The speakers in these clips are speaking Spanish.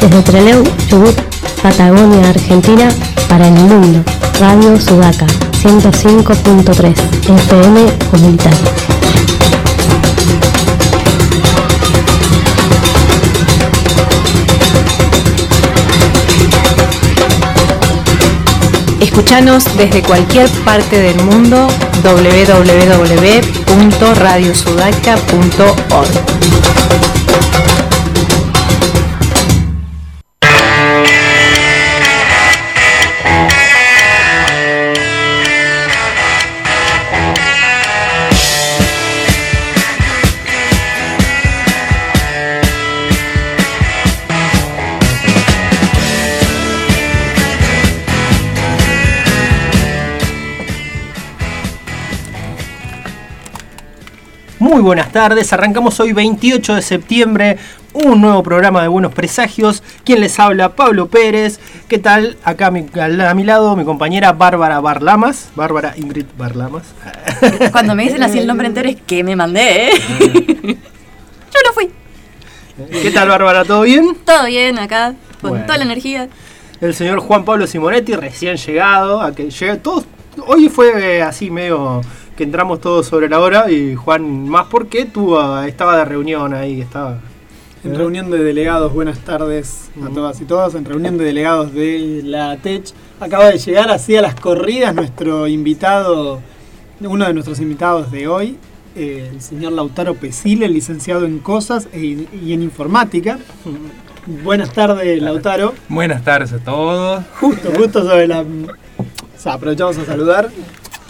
Desde Trelew, Chubut, Patagonia, Argentina, para el mundo. Radio Sudaca, 105.3, FM Comunitaria. Escuchanos desde cualquier parte del mundo www.radiosudaca.org. buenas tardes, arrancamos hoy 28 de septiembre un nuevo programa de Buenos Presagios. Quien les habla, Pablo Pérez. ¿Qué tal? Acá a mi, a mi lado mi compañera Bárbara Barlamas. Bárbara Ingrid Barlamas. Cuando me dicen así el nombre entero es que me mandé, ¿eh? Yo no fui. ¿Qué tal Bárbara? ¿Todo bien? Todo bien acá, con Bueno. toda la energía. El señor Juan Pablo Simonetti, recién llegado. A que llegue todos, hoy fue eh, así medio que entramos todos sobre la hora y Juan más porque tuvo, estaba de reunión ahí, estaba En reunión de delegados, buenas tardes a todas y todos. En reunión de delegados de la TECH, acaba de llegar así a las corridas nuestro invitado, uno de nuestros invitados de hoy, eh, el señor Lautaro Pesile, licenciado en Cosas e- y en Informática. Buenas tardes, Lautaro. Buenas tardes a todos. Justo, justo sobre la. O sea, aprovechamos a saludar.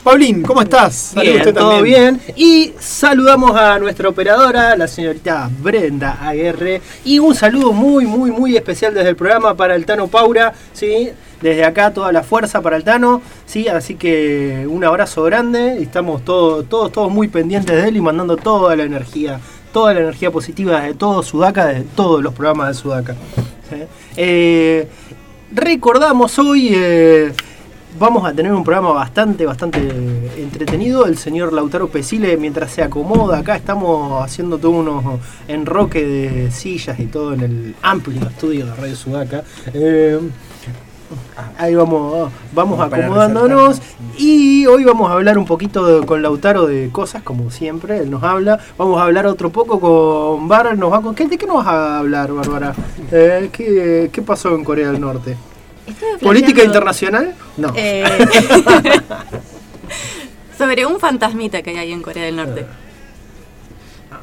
Paulín, ¿cómo estás? Bien, usted todo también. bien. Y saludamos a nuestra operadora, la señorita Brenda Aguerre. Y un saludo muy, muy, muy especial desde el programa para el Tano Paura. ¿sí? Desde acá toda la fuerza para el Tano. ¿sí? Así que un abrazo grande. Estamos todos, todos, todos muy pendientes de él y mandando toda la energía, toda la energía positiva de todo Sudaca, de todos los programas de Sudaca. ¿sí? Eh, recordamos hoy... eh, Vamos a tener un programa bastante, bastante entretenido. El señor Lautaro Pesile, mientras se acomoda, acá estamos haciendo todo unos enroque de sillas y todo en el amplio estudio de Radio Sudaca. Eh, ahí vamos, vamos acomodándonos. Y hoy vamos a hablar un poquito de- con Lautaro de cosas, como siempre, él nos habla. Vamos a hablar otro poco con Bárbara. Nos va con, ¿qué, ¿De qué nos vas a hablar, Bárbara? Eh, ¿qué, ¿Qué pasó en Corea del Norte? ¿Política internacional? No. eh, sobre un fantasmita que hay ahí en Corea del Norte.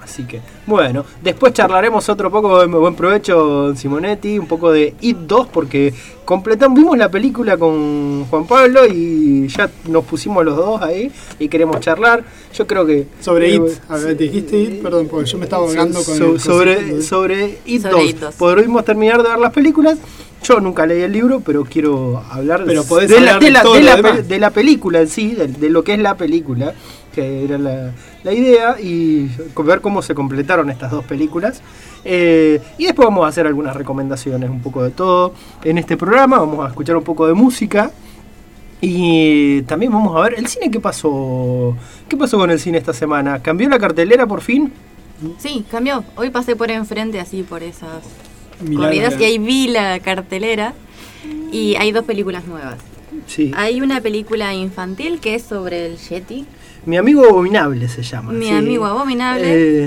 Así que, bueno, después charlaremos otro poco de buen provecho, Simonetti, un poco de It 2, porque completamos, vimos la película con Juan Pablo y ya nos pusimos los dos ahí y queremos charlar. Yo creo que. Sobre IT. A ver, dijiste IT, perdón, porque yo me estaba ahogando con so- el sobre, sobre It Sobre 2. It 2. Podremos terminar de ver las películas. Yo nunca leí el libro, pero quiero hablar Pero podés de, la, hablar de, de la, todo de lo la demás. pe- de la película en sí, de, de lo que es la película, que era la, la idea, y ver cómo se completaron estas dos películas. Eh, y después vamos a hacer algunas recomendaciones, un poco de todo en este programa. Vamos a escuchar un poco de música. Y también vamos a ver el cine, ¿qué pasó? ¿Qué pasó con el cine esta semana? ¿Cambió la cartelera por fin? Sí, cambió. Hoy pasé por enfrente así por esas Milagro. corridas y ahí vi la cartelera y hay dos películas nuevas. Sí. Hay una película infantil que es sobre el Yeti, Mi amigo abominable se llama. Mi sí. amigo abominable.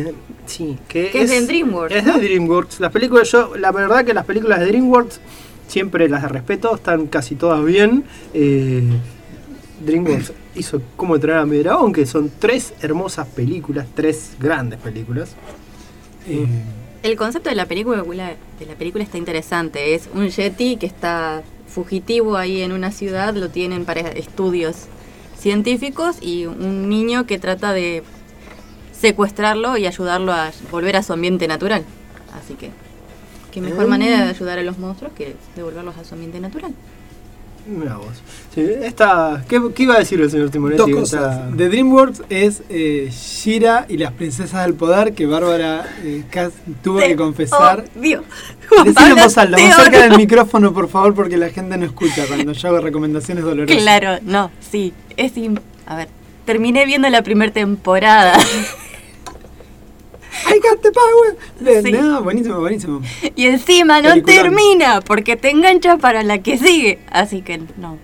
Eh, sí, que, Que es de DreamWorks, Es ¿no? de DreamWorks. Las películas, yo, la verdad que las películas de DreamWorks siempre las respeto, están casi todas bien. Eh, DreamWorks hizo Cómo entrenar a mi dragón, que son tres hermosas películas, tres grandes películas. Eh, El concepto de la película, de la película está interesante. Es un Yeti que está fugitivo ahí en una ciudad, lo tienen para estudios científicos y un niño que trata de secuestrarlo y ayudarlo a volver a su ambiente natural. Así que, qué mejor Mm. manera de ayudar a los monstruos que devolverlos a su ambiente natural. mirá vos. Sí, esta, ¿qué, qué iba a decir el señor Timonetti? Dos cosas. Esta- De DreamWorks es eh, Shira y las princesas del poder que Bárbara eh, tuvo que confesar. Dios. Decilo en voz alta, te más cerca del micrófono, por favor, porque la gente no escucha cuando yo hago recomendaciones dolorosas. Claro, no, sí. Es im- A ver, terminé viendo la primera temporada. I got the power. Sí. No, buenísimo, buenísimo. Y encima no Peliculón. termina porque te engancha para la que sigue. Así que no.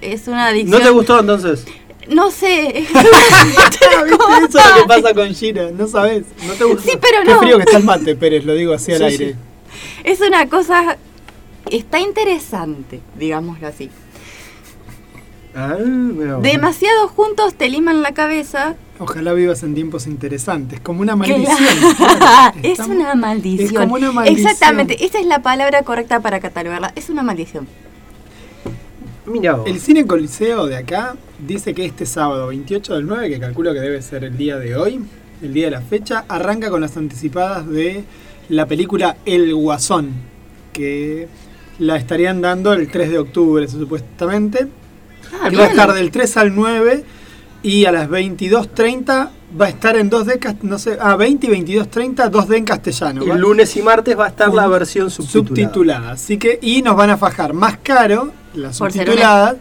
Es una adicción. ¿No te gustó entonces? No sé. Ah, ¿Viste? Eso es lo que pasa con Shira, no sabes. ¿No te gustó? Sí, pero Qué no. frío que está el mate, Pérez, lo digo así al Sí, aire. sí. Es una cosa. Está interesante, digámoslo así. Ah. Demasiado juntos te liman la cabeza. Ojalá vivas en tiempos interesantes, como una maldición. Claro. claro. es Estamos- una maldición. Es como una maldición. Exactamente, esa es la palabra correcta para catalogarla. Es una maldición. Mira. El Cine Coliseo de acá dice que este sábado 28 del 9, que calculo que debe ser el día de hoy, el día de la fecha, arranca con las anticipadas de la película El Guasón, que la estarían dando el 3 de octubre supuestamente. Ah, Y va a estar del 3 al 9 y a las 22.30 va a estar en 2D, cas- no sé, ah, 20 y 22.30, 2D en castellano. El lunes y martes va a estar la versión subtitulada. subtitulada. Así que, y nos van a fajar más caro la subtitulada.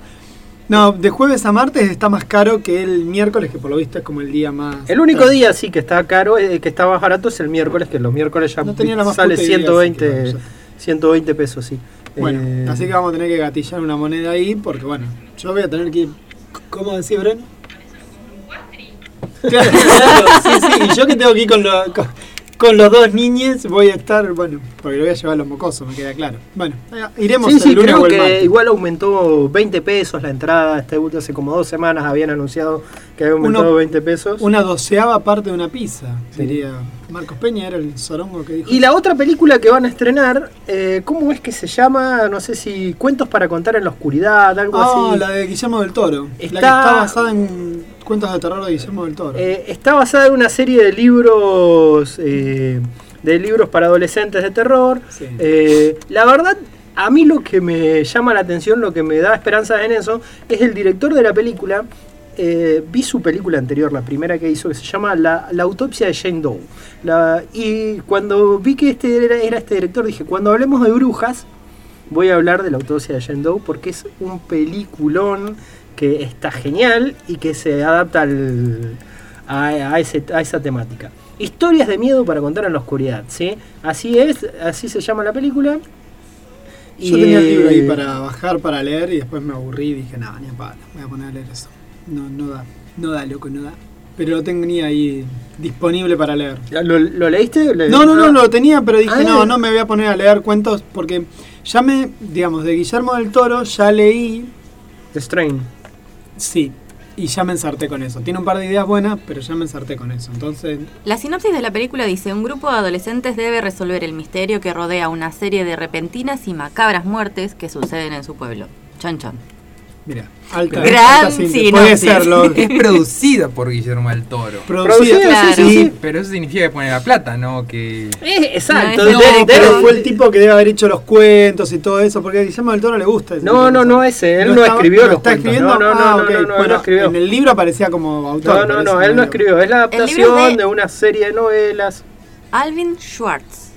No, de jueves a martes está más caro que el miércoles, que por lo visto es como el día más. El único día sí que está caro, eh, que está más barato es el miércoles, que los miércoles ya No tenía la más sale puta idea, 120, así que vamos 120 pesos, sí. Bueno, Eh, así que vamos a tener que gatillar una moneda ahí, porque bueno, yo voy a tener que ir. ¿Cómo decía Bren? Claro, sí, sí, y yo que tengo que ir con, lo- con, con los dos niños, voy a estar, bueno, porque lo voy a llevar a los mocosos, me queda claro. Bueno, iremos Sí, el sí, lunes creo o el que martes. igual aumentó 20 pesos la entrada. Este hace como dos semanas habían anunciado que había aumentado Uno- 20 pesos. Una doceava parte de una pizza, Sí. diría Marcos Peña, era el sorongo que dijo. Y la otra película que van a estrenar, eh, ¿cómo es que se llama? No sé si Cuentos para contar en la oscuridad, algo Ah, así. la de Guillermo del Toro. La que Está- está basada en cuentos de terror de Guillermo del Toro. Eh, está basada en una serie de libros eh, de libros para adolescentes de terror. Sí. Eh, la verdad, a mí lo que me llama la atención, lo que me da esperanza en eso, es el director de la película. Eh, vi su película anterior, la primera que hizo, que se llama La, La autopsia de Jane Doe. La- y cuando vi que este era, era este director, dije, cuando hablemos de brujas, voy a hablar de la autopsia de Jane Doe porque es un peliculón que está genial y que se adapta al, a, a ese- a esa temática. Historias de miedo para contar en la oscuridad, ¿sí? Así es, así se llama la película. Yo tenía el libro ahí para bajar, para leer, y después me aburrí y dije, no, ni a palo, voy a poner a leer eso. No, no da, no da, loco, no da. Pero lo tenía ahí disponible para leer. ¿Lo, lo leíste? Le- No, no, no, lo tenía, pero dije, Ah. no, no me voy a poner a leer cuentos porque ya me, digamos, de Guillermo del Toro ya leí, The Strain. Sí, y ya me ensarté con eso. Tiene un par de ideas buenas, pero ya me ensarté con eso. Entonces, La sinopsis de la película dice, un grupo de adolescentes debe resolver el misterio que rodea una serie de repentinas y macabras muertes que suceden en su pueblo. Chan chan. Mira, alta, Gran alta sinopsis. Puede serlo. Es producida por Guillermo del Toro. Producida, Claro. sí, sí, sí. Pero eso significa que pone la plata, ¿no? Que Eh, exacto. No, No, de- pero fue el tipo que debe haber hecho los cuentos y todo eso, porque a Guillermo del Toro le gusta. ese No, no, no, ese, él no estaba- escribió ¿lo los está cuentos. escribiendo? No, no, Ah, no, no Bueno, escribió. En el libro aparecía como autor. No, no, no, él no escribió. Es la adaptación de- de una serie de novelas. Alvin Schwartz.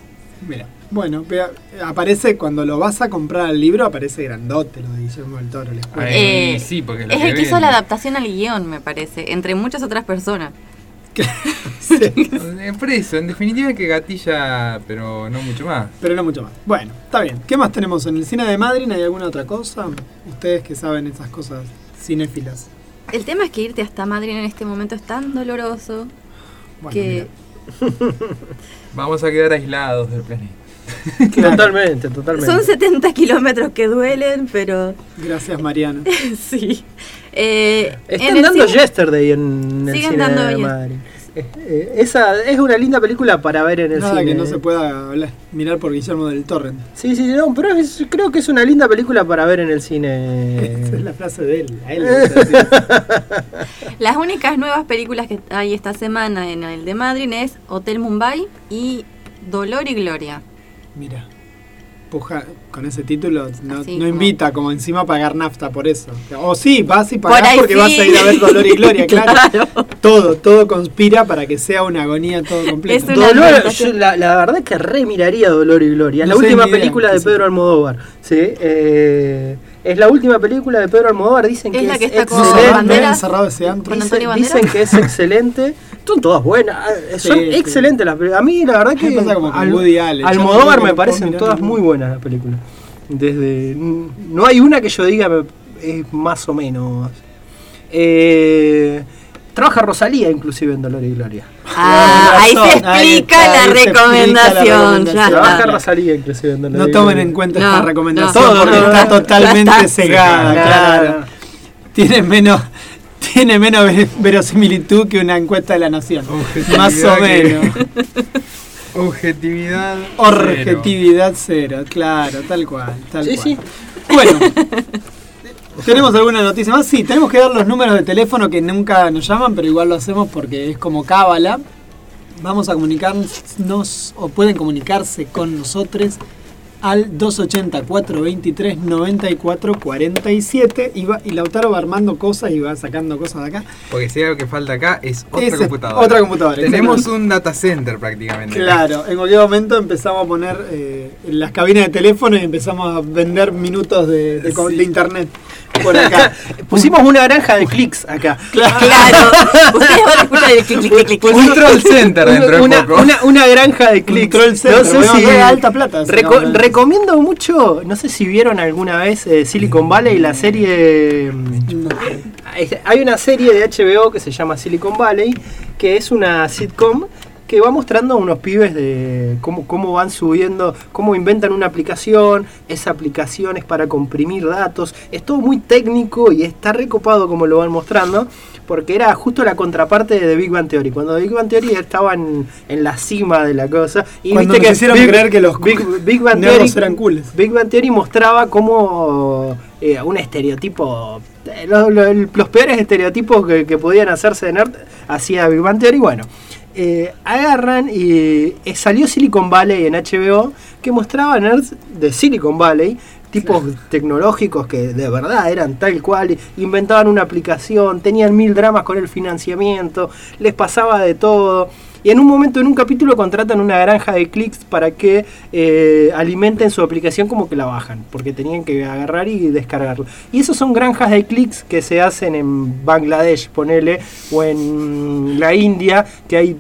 Mira, bueno, vea, aparece cuando lo vas a comprar el libro, aparece grandote lo de Guillermo del Toro. les Eh, sí, porque lo es que el que hizo la adaptación al guion, me parece, entre muchas otras personas. Sí, Eh, Por eso, en definitiva que gatilla, pero no mucho más. pero no mucho más. Bueno, está bien. ¿Qué más tenemos en el cine de Madrid? ¿Hay alguna otra cosa? Ustedes que saben esas cosas cinéfilas. El tema es que irte hasta Madrid en este momento es tan doloroso Bueno, que Vamos a quedar aislados del planeta. Claro. Totalmente, totalmente. son 70 kilómetros que duelen, pero. Gracias, Mariano. sí. Eh, Están dando cine- Yesterday en el Siguen cine dando de Madrid. Eh, eh, esa es una linda película para ver en el Nada cine. que no se pueda hablar- mirar por Guillermo del Torrent. Sí, sí, no, pero es- creo que es una linda película para ver en el Esa es cine. la frase de él. A él. Las únicas nuevas películas que hay esta semana en el de Madrid es Hotel Mumbai y Dolor y Gloria. Mira, puja con ese título no, Así no invita como encima a pagar nafta por eso. O sí, vas y Por ahí porque sí. vas a ir a ver Dolor y Gloria, claro. Claro. Todo, todo conspira para que sea una agonía todo completo. Dolor, yo la, la verdad es que re miraría Dolor y Gloria. No la última idea, película de. Pedro Almodóvar. ¿sí? Eh, es la última película de Pedro Almodóvar. Dicen Es que es que está con ¿No excelente. ese antro? Dicen que es excelente. Son todas buenas, eh, son Sí, sí. excelentes las películas. A mí la verdad que pasa como con Al- Woody Allen. Yo Almodóvar me parecen todas muy buenas las películas. Desde no hay una que yo diga es más o menos. Eh, trabaja Rosalía inclusive en Dolor y Gloria. Ah, ahí se explica la ahí se explica la recomendación. Trabaja. Rosalía inclusive en Dolor No y tomen Gloria. en cuenta No, esta no. recomendación porque no, está no. totalmente está. cegada, Claro. claro. Tiene menos, tiene menos ve- verosimilitud que una encuesta de la nación. Objetividad Más o menos. Objetividad. Objetividad cero, claro, tal cual. Tal Sí, cual. sí. Bueno, ¿tenemos alguna noticia más? Sí, tenemos que dar los números de teléfono que nunca nos llaman, pero igual lo hacemos porque es como cábala. Vamos a comunicarnos, o pueden comunicarse con nosotros al 280-423-9447 y, va- y Lautaro va armando cosas y va sacando cosas de acá. Porque si hay algo que falta acá es otra computadora. otra computadora, Tenemos un data center prácticamente. Claro, en cualquier momento empezamos a poner eh, en las cabinas de teléfono y empezamos a vender minutos de, de co- Sí. de internet por acá. Pusimos una granja de clics acá. Claro. Ustedes van a escuchar el clic, clic, clic, clic. Un troll center dentro de una, poco. una, una granja de clics. troll center, podemos hacer alta plata, Reco- sacamos. recomiendo mucho, no sé si vieron alguna vez eh, Silicon Valley, la serie. mm, Hay una serie de HBO que se llama Silicon Valley, que es una sitcom que va mostrando a unos pibes de cómo, cómo van subiendo, cómo inventan una aplicación, esa aplicación es para comprimir datos, es todo muy técnico y está recopado como lo van mostrando, porque era justo la contraparte de The Big Bang Theory, cuando The Big Bang Theory estaba en, en la cima de la cosa, y Cuando viste nos que hicieron Big, creer que los Big, Big Bang Theory eran cooles. Big Bang Theory mostraba como eh, un estereotipo, eh, los peores estereotipos que, que podían hacerse de nerd hacía Big Bang Theory. Bueno, eh, agarran y eh, salió Silicon Valley en HBO que mostraba nerds de Silicon Valley. Tipos tecnológicos que de verdad eran tal cual, inventaban una aplicación, tenían mil dramas con el financiamiento, les pasaba de todo. Y en un momento, en un capítulo, contratan una granja de clics para que eh, alimenten su aplicación como que la bajan, porque tenían que agarrar y descargarlo. Y esos son granjas de clics que se hacen en Bangladesh, ponele, o en la India, que hay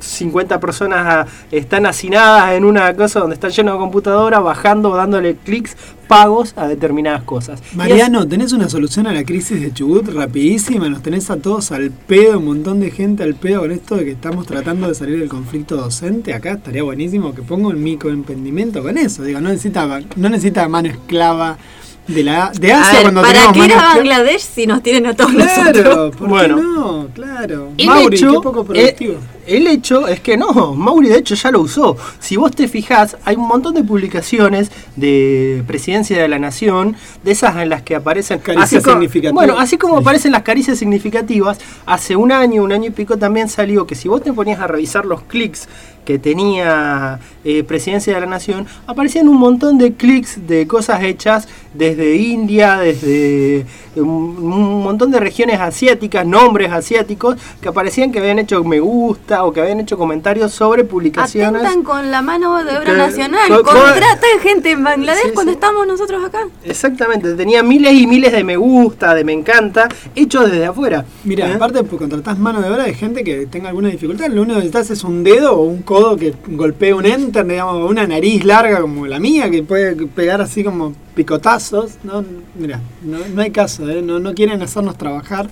50 personas ah, están hacinadas en una cosa donde están llenos de computadoras, bajando, dándole clics, pagos a determinadas cosas. Mariano, ¿tenés una solución a la crisis de Chubut rapidísima? Nos tenés a todos al pedo, un montón de gente al pedo con esto de que estamos tratando de salir del conflicto docente. Acá estaría buenísimo que ponga un microemprendimiento con eso. Digo, no necesita, no necesita mano esclava de la de A Asia ver, cuando ¿Para tenemos qué ir a. Bangladesh si nos tienen a todos Claro, nosotros? ¿por Bueno. qué no? Claro. Mauri, hecho, qué poco productivo. eh, el hecho es que no, Mauri de hecho ya lo usó. Si vos te fijás, hay un montón de publicaciones de Presidencia de la Nación, de esas en las que aparecen Caricias significativas. Bueno, así como aparecen las caricias significativas, hace un año, un año y pico también salió que si vos te ponías a revisar los clics que tenía eh, Presidencia de la Nación, aparecían un montón de clics de cosas hechas desde India, desde un, un montón de regiones asiáticas, nombres asiáticos, que aparecían que habían hecho me gusta o que habían hecho comentarios sobre publicaciones. Atentan con la mano de obra Que- nacional. co- co- Contratan gente en Bangladesh Sí, cuando sí. estamos nosotros acá. Exactamente, tenía miles y miles de me gusta, de me encanta, hechos desde afuera. Mira, ¿Eh? aparte pues, contratás mano de obra de gente que tenga alguna dificultad. Lo único que necesitas es un dedo o un codo que golpee un enter, digamos, o una nariz larga como la mía, que puede pegar así como picotazos. No, mira, no, no hay caso, ¿eh? no, no quieren hacernos trabajar,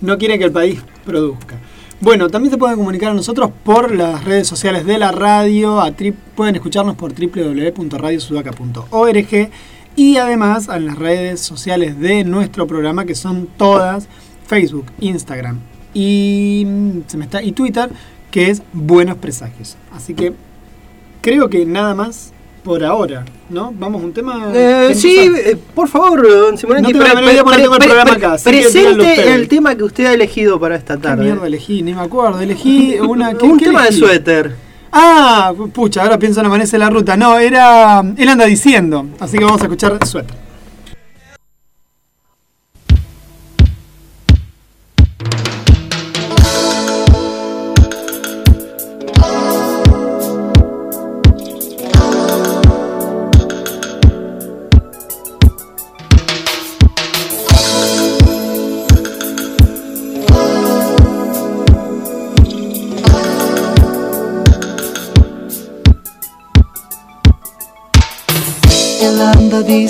no quieren que el país produzca. Bueno, también se pueden comunicar a nosotros por las redes sociales de la radio, a pueden escucharnos por www.radiosudaca.org y además en las redes sociales de nuestro programa que son todas Facebook, Instagram y, mm, se me está, y Twitter, que es Buenos Presagios. Así que creo que nada más por ahora, ¿no? Vamos a un tema. Eh, ¿Qué sí, eh, por favor, don Simonetti, No tengo la idea porque no tengo el programa acá, presente el tema que usted ha elegido para esta ¿Qué tarde. mierda elegí? Ni me acuerdo. Elegí una. ¿qué- Un qué tema de suéter. Ah, pucha, ahora pienso en Amanece la Ruta. No, era. Él anda diciendo. Así que vamos a escuchar suéter.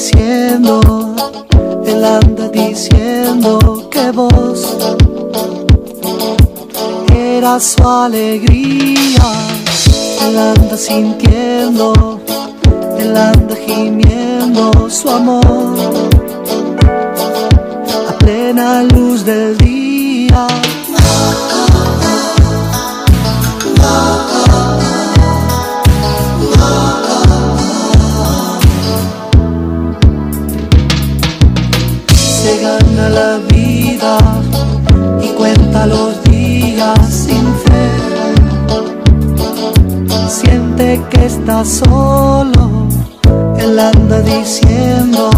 Diciendo, él anda diciendo que vos eras su alegría. Él anda sintiendo, él anda gimiendo su amor a plena luz del día. Cuenta los días sin fe. Siente que está solo, él anda diciendo,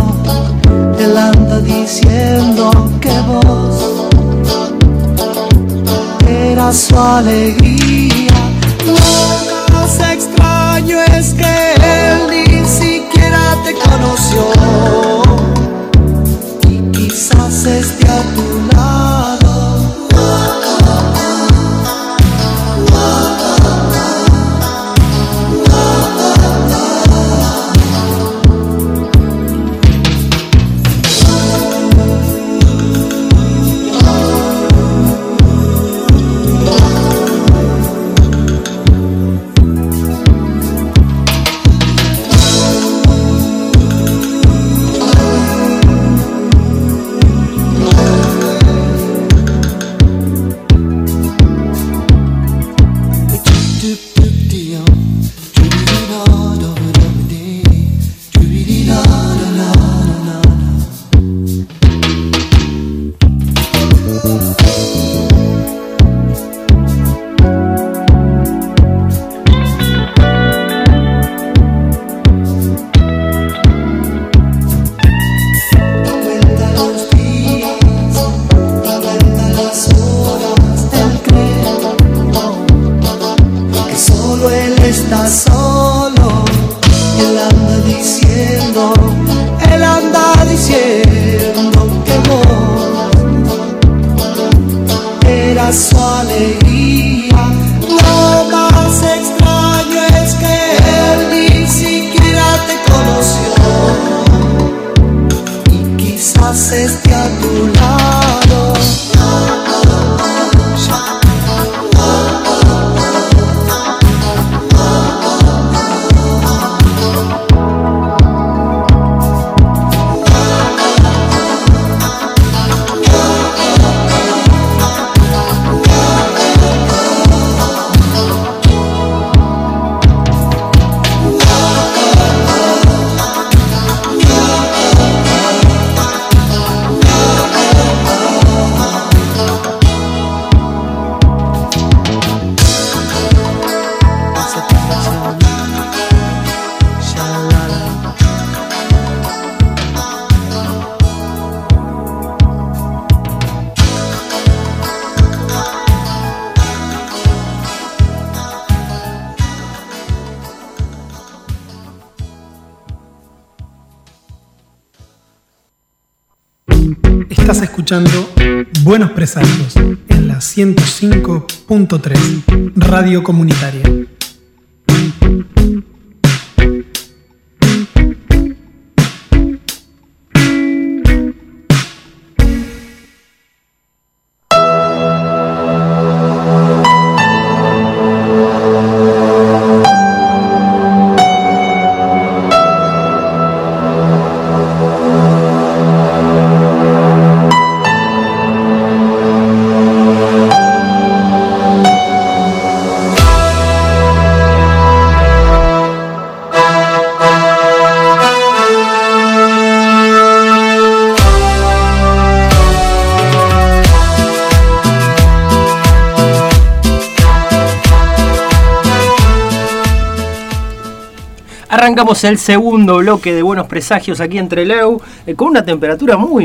él anda diciendo que vos eras su alegría. Lo más extraño es que él ni siquiera te conoció y quizás esté a 105.3 Radio Comunitaria. Arrancamos el segundo bloque de Buenos Presagios aquí en Trelew, eh, con una temperatura muy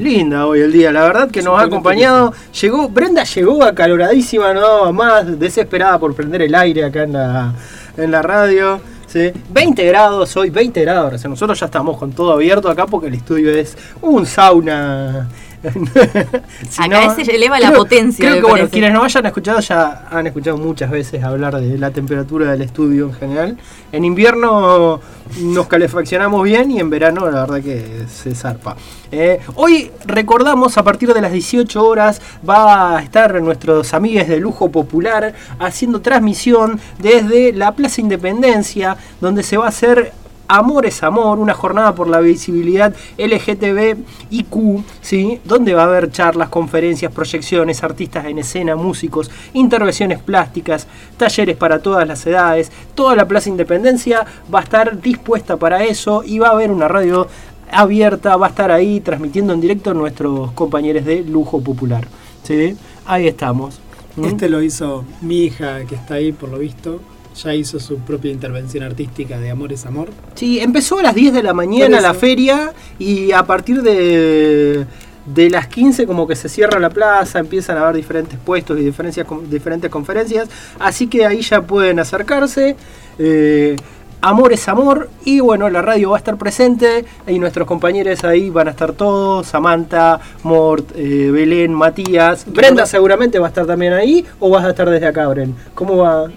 linda hoy el día. La verdad que nos ha acompañado. Llegó, Brenda llegó acaloradísima, no daba más, desesperada por prender el aire acá en la, en la radio. ¿sí? 20 grados hoy, 20 grados. o sea, nosotros ya estamos con todo abierto acá porque el estudio es un sauna Si Acá se eleva la potencia, Creo que bueno, quienes no hayan escuchado ya han escuchado muchas veces hablar de la temperatura del estudio en general. En invierno nos calefaccionamos bien y en verano la verdad que se zarpa. Eh, hoy recordamos a partir de las 18 horas va a estar nuestros amigues de Lujo Popular haciendo transmisión desde la Plaza Independencia donde se va a hacer Amor es Amor, una jornada por la visibilidad LGTBIQ, ¿sí? donde va a haber charlas, conferencias, proyecciones, artistas en escena, músicos, intervenciones plásticas, talleres para todas las edades. Toda la Plaza Independencia va a estar dispuesta para eso y va a haber una radio abierta, va a estar ahí transmitiendo en directo nuestros compañeros de Lujo Popular. ¿sí? Ahí estamos. Este lo hizo mi hija, que está ahí por lo visto. Ya hizo su propia intervención artística de Amor es Amor. Sí, empezó a las 10 de la mañana la feria y a partir de, de las 15 como que se cierra la plaza, empiezan a haber diferentes puestos y diferencias, diferentes conferencias, así que ahí ya pueden acercarse. eh, Amor es amor y bueno, la radio va a estar presente y nuestros compañeros ahí van a estar todos, Samantha, Mort, eh, Belén, Matías, Brenda seguramente va a estar también ahí o vas a estar desde acá, Bren. ¿Cómo va?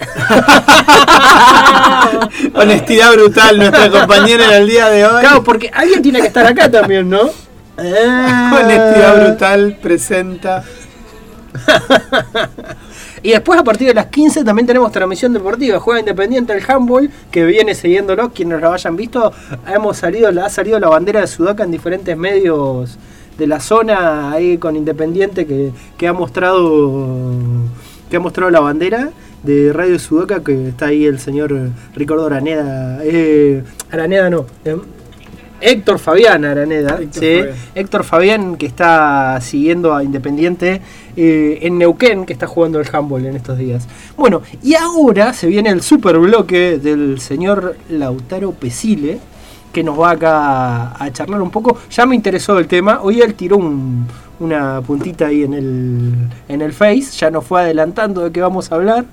Honestidad brutal, nuestra compañera en el día de hoy. Claro, porque alguien tiene que estar acá también, ¿no? Honestidad brutal presenta. Y después a partir de las 15 también tenemos transmisión deportiva, juega Independiente el handball, que viene siguiéndolo, quienes lo hayan visto, hemos salido, ha salido la bandera de Sudaca en diferentes medios de la zona ahí con Independiente que, que ha mostrado que ha mostrado la bandera de Radio Sudaca que está ahí el señor Ricardo Araneda, eh, Araneda no, eh, Héctor Fabián Araneda, Héctor ¿sí? Fabián. Héctor Fabián que está siguiendo a Independiente eh, en Neuquén, que está jugando el handball en estos días. Bueno, y ahora se viene el super bloque del señor Lautaro Pesile, que nos va acá a charlar un poco. Ya me interesó el tema, hoy él tiró un- una puntita ahí en el, en el Face, ya nos fue adelantando de qué vamos a hablar.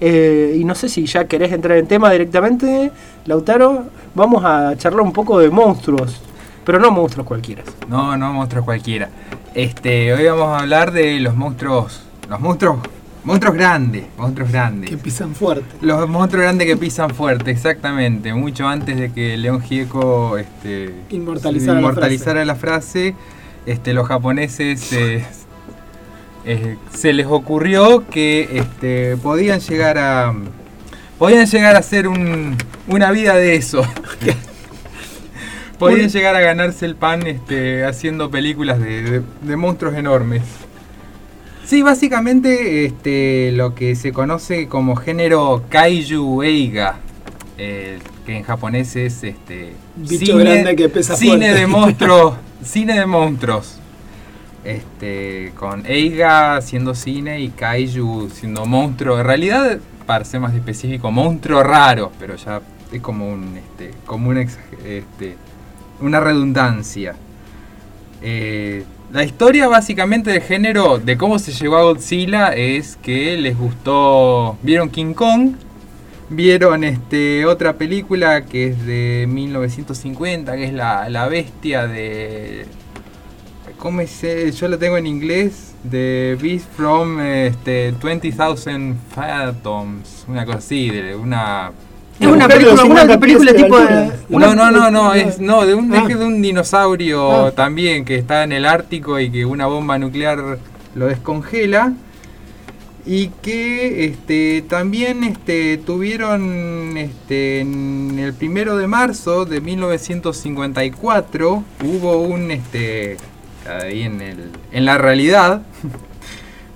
Eh, y no sé si ya querés entrar en tema directamente, Lautaro. Vamos a charlar un poco de monstruos, pero no monstruos cualquiera. No, no monstruos cualquiera. Este, hoy vamos a hablar de los monstruos, los monstruos, monstruos grandes, monstruos grandes. Que pisan fuerte. Los monstruos grandes que pisan fuerte, exactamente. Mucho antes de que León Gieco este, Inmortalizara la frase, este, los japoneses eh, eh, se les ocurrió que este, podían llegar a podían llegar a hacer un- una vida de eso. podían llegar a ganarse el pan este, haciendo películas de, de- de monstruos enormes. Sí, básicamente este, lo que se conoce como género Kaiju Eiga, eh, que en japonés es este, Bicho grande que pesa cine fuerte. de monstruos, cine de monstruos. Este, con Eiga siendo cine y Kaiju siendo monstruo. En realidad, para ser más específico, monstruo raro, pero ya es como un este, como una, exag- este, una redundancia. Eh, la historia básicamente del género, de cómo se llegó a Godzilla, es que les gustó. ¿Vieron King Kong? Vieron este otra película que es de 1950, que es la, la bestia de. ¿Cómo es? eh? Yo lo tengo en inglés. The Beast from este, 20,000 Fathoms. Una cosa así, de una Es una película, los una 50 película tipo de. no, no, no, no, es no, de un, Ah. es de un dinosaurio Ah. también que está en el Ártico y que una bomba nuclear lo descongela. Y que este, también este, tuvieron este, en el primero de marzo de 1954 hubo un este, ahí en, el, en la realidad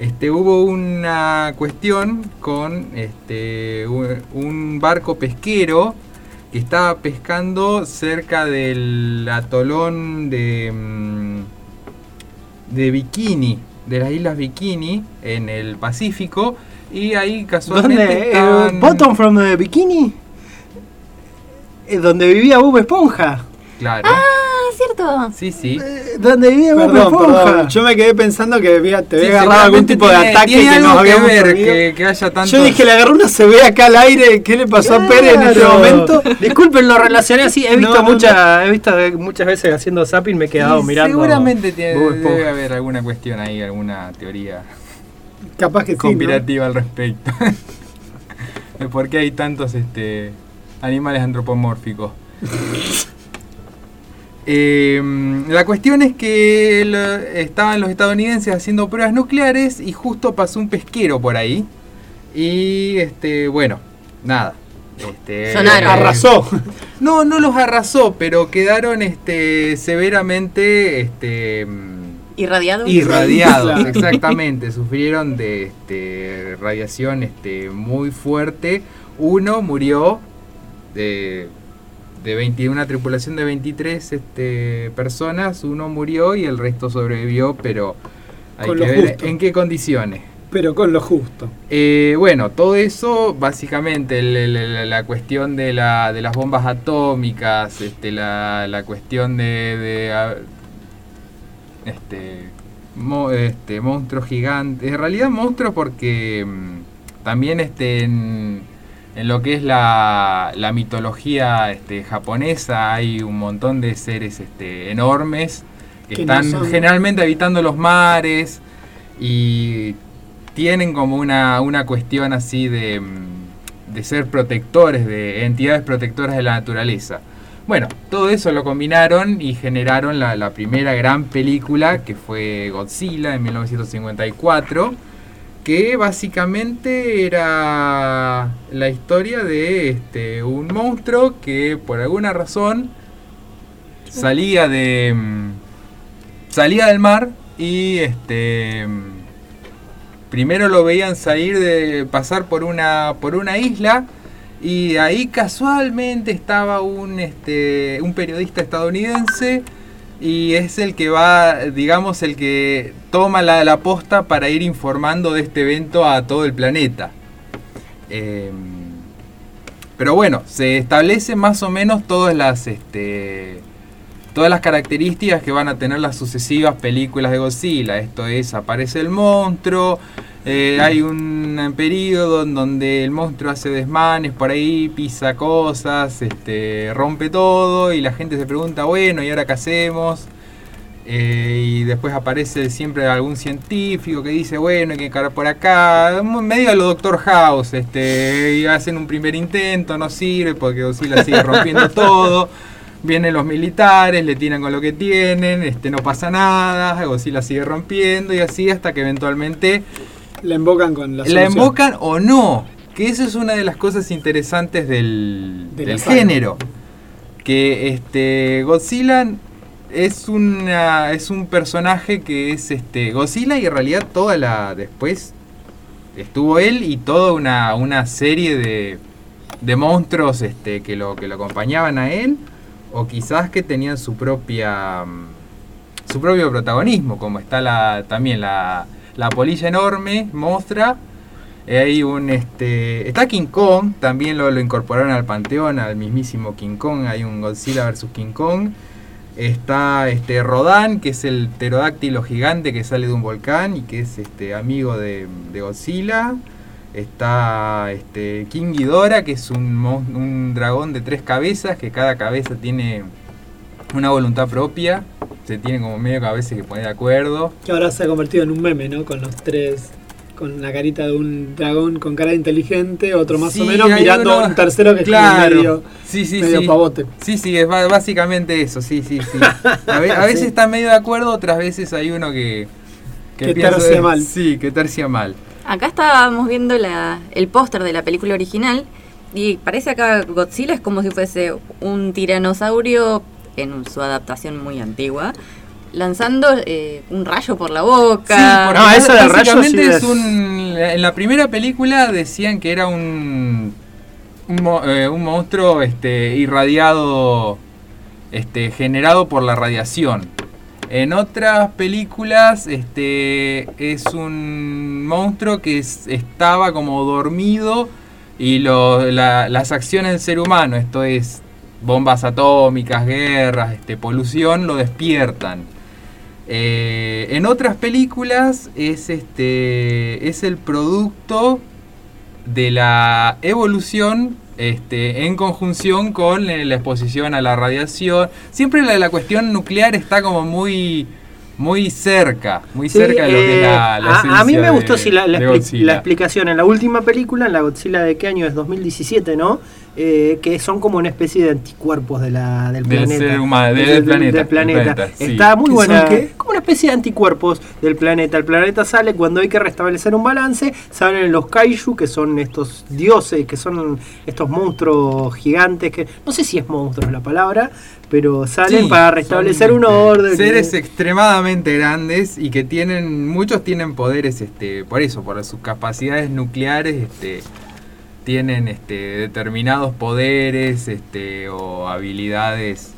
este, hubo una cuestión con este, un- barco pesquero que estaba pescando cerca del atolón de, mm, de Bikini, de las islas Bikini, en el Pacífico, y ahí casualmente ¿Dónde? Eh, estaban- Bottom from the Bikini. Eh, donde vivía Bob Esponja. Claro. Ah, cierto? Sí, sí. Eh, ¿Dónde vive Bob Perdón, Esponja? perdón. Yo me quedé pensando que había, te Sí, había agarrado algún tipo de tiene- ataque tiene que algo nos que ver que, que haya tanto. Yo dije, le agarró una CB acá al aire. ¿Qué le pasó a Pérez en este Claro. momento? Disculpen, lo relacioné así. He No, visto, no, mucha- he visto muchas veces haciendo zapping, me he quedado Sí, mirando. Seguramente tiene, Bob Esponja. debe haber alguna cuestión ahí, alguna teoría Capaz que sí. ¿no? conspirativa al respecto. de por qué hay tantos este, animales antropomórficos. Eh, la cuestión es que lo- estaban los estadounidenses haciendo pruebas nucleares y justo pasó un pesquero por ahí. Y este, bueno, nada. Este, Sonaron. Arrasó. No, no los arrasó, pero quedaron este, severamente este, mm, ¿Irradiado? irradiados, Claro. exactamente. Sufrieron de este, radiación este, muy fuerte. Uno murió de, de 20 una tripulación de 23 este, personas. Uno murió y el resto sobrevivió, pero hay Con que ver justo. en qué condiciones. Pero con lo justo. Eh, bueno, todo eso, básicamente, el- el- el- la cuestión de, la, de las bombas atómicas, este, la, la cuestión de, de, este, mo- este, monstruos gigantes, en realidad monstruos porque mm, también este, en, en lo que es la, la mitología este, japonesa hay un montón de seres este, enormes que, están generalmente habitando los mares y tienen como una, una cuestión así de, mm, de ser protectores, de entidades protectoras de la naturaleza. Bueno, todo eso lo combinaron y generaron la, la primera gran película que fue Godzilla en 1954, que básicamente era la historia de este, un monstruo que por alguna razón salía de mm, salía del mar y este mm, primero lo veían salir de pasar por una por una isla y ahí casualmente estaba un este un periodista estadounidense y es el que va digamos el que toma la, la posta para ir informando de este evento a todo el planeta. Em, pero bueno se establece más o menos todas las este todas las características que van a tener las sucesivas películas de Godzilla. Esto es, aparece el monstruo, eh, hay un periodo en donde el monstruo hace desmanes por ahí, pisa cosas, este, rompe todo y la gente se pregunta, bueno, ¿y ahora qué hacemos? Eh, y después aparece siempre algún científico que dice, bueno, hay que encarar por acá, medio a lo Doctor House, este, y hacen un primer intento, no sirve porque Godzilla sigue rompiendo todo. Vienen los militares, le tiran con lo que tienen, este, no pasa nada, Godzilla sigue rompiendo y así hasta que eventualmente La invocan con la la solución. embocan o no. Que eso es una de las cosas interesantes del, De la del género. Que este Godzilla es una es un personaje que es este Godzilla y en realidad toda la después estuvo él y toda una, una serie de, de monstruos este que lo que lo acompañaban a él o quizás que tenían su propia mm, su propio protagonismo como está la también la, la polilla enorme mostra Eh, hay un este está King Kong también lo, lo incorporaron al panteón al mismísimo King Kong. Hay un Godzilla versus King Kong. Está este Rodan que es el pterodáctilo gigante que sale de un volcán y que es este amigo de, de Godzilla está este King Ghidorah que es un, un dragón de tres cabezas que cada cabeza tiene una voluntad propia se tiene como medio que a veces que poner de acuerdo Que ahora se ha convertido en un meme, ¿no? Con los tres. Con la carita de un dragón con cara de inteligente, otro más Sí, o menos, mirando uno- a un tercero que Claro. está medio, sí, sí, medio sí. pavote. Sí, sí, es básicamente eso, sí, sí, sí. A, ve- a veces está medio de acuerdo, otras veces hay uno que... Que piensa- tercia mal. Sí, que tercia mal. Acá estábamos viendo la, el póster de la película original y parece acá Godzilla es como si fuese un tiranosaurio en su adaptación muy antigua, lanzando eh, un rayo por la boca. Sí, No, eso del rayo básicamente sí es es- un... En la primera película decían que era un... Un, eh, un monstruo este, irradiado, este, generado por la radiación. En otras películas este, es un monstruo que es- estaba como dormido y las acciones del ser humano, esto es bombas atómicas, guerras, este, polución, lo despiertan. Eh, en otras películas es, este, es el producto de la evolución este, en conjunción con la exposición a la radiación. Siempre la, la cuestión nuclear está como muy muy cerca, muy Sí, cerca de lo que es la, eh, la a, a mí me gustó sí, la, la expli- la explicación en la última película, en la Godzilla de qué año es 2017, ¿no? Eh, que son como una especie de anticuerpos de la, del, Del planeta. ser humano, del- del planeta, del planeta. del planeta, sí. Está muy ¿Qué buena. qué? Como una especie de anticuerpos del planeta. El planeta sale cuando hay que restablecer un balance. Salen los kaiju, que son estos dioses, que son estos monstruos gigantes. que No sé si es monstruos la palabra, pero salen Sí, para restablecer un orden. Seres extremadamente grandes y que tienen, muchos tienen poderes, este, por eso, por sus capacidades nucleares, este, tienen este, determinados poderes este, o habilidades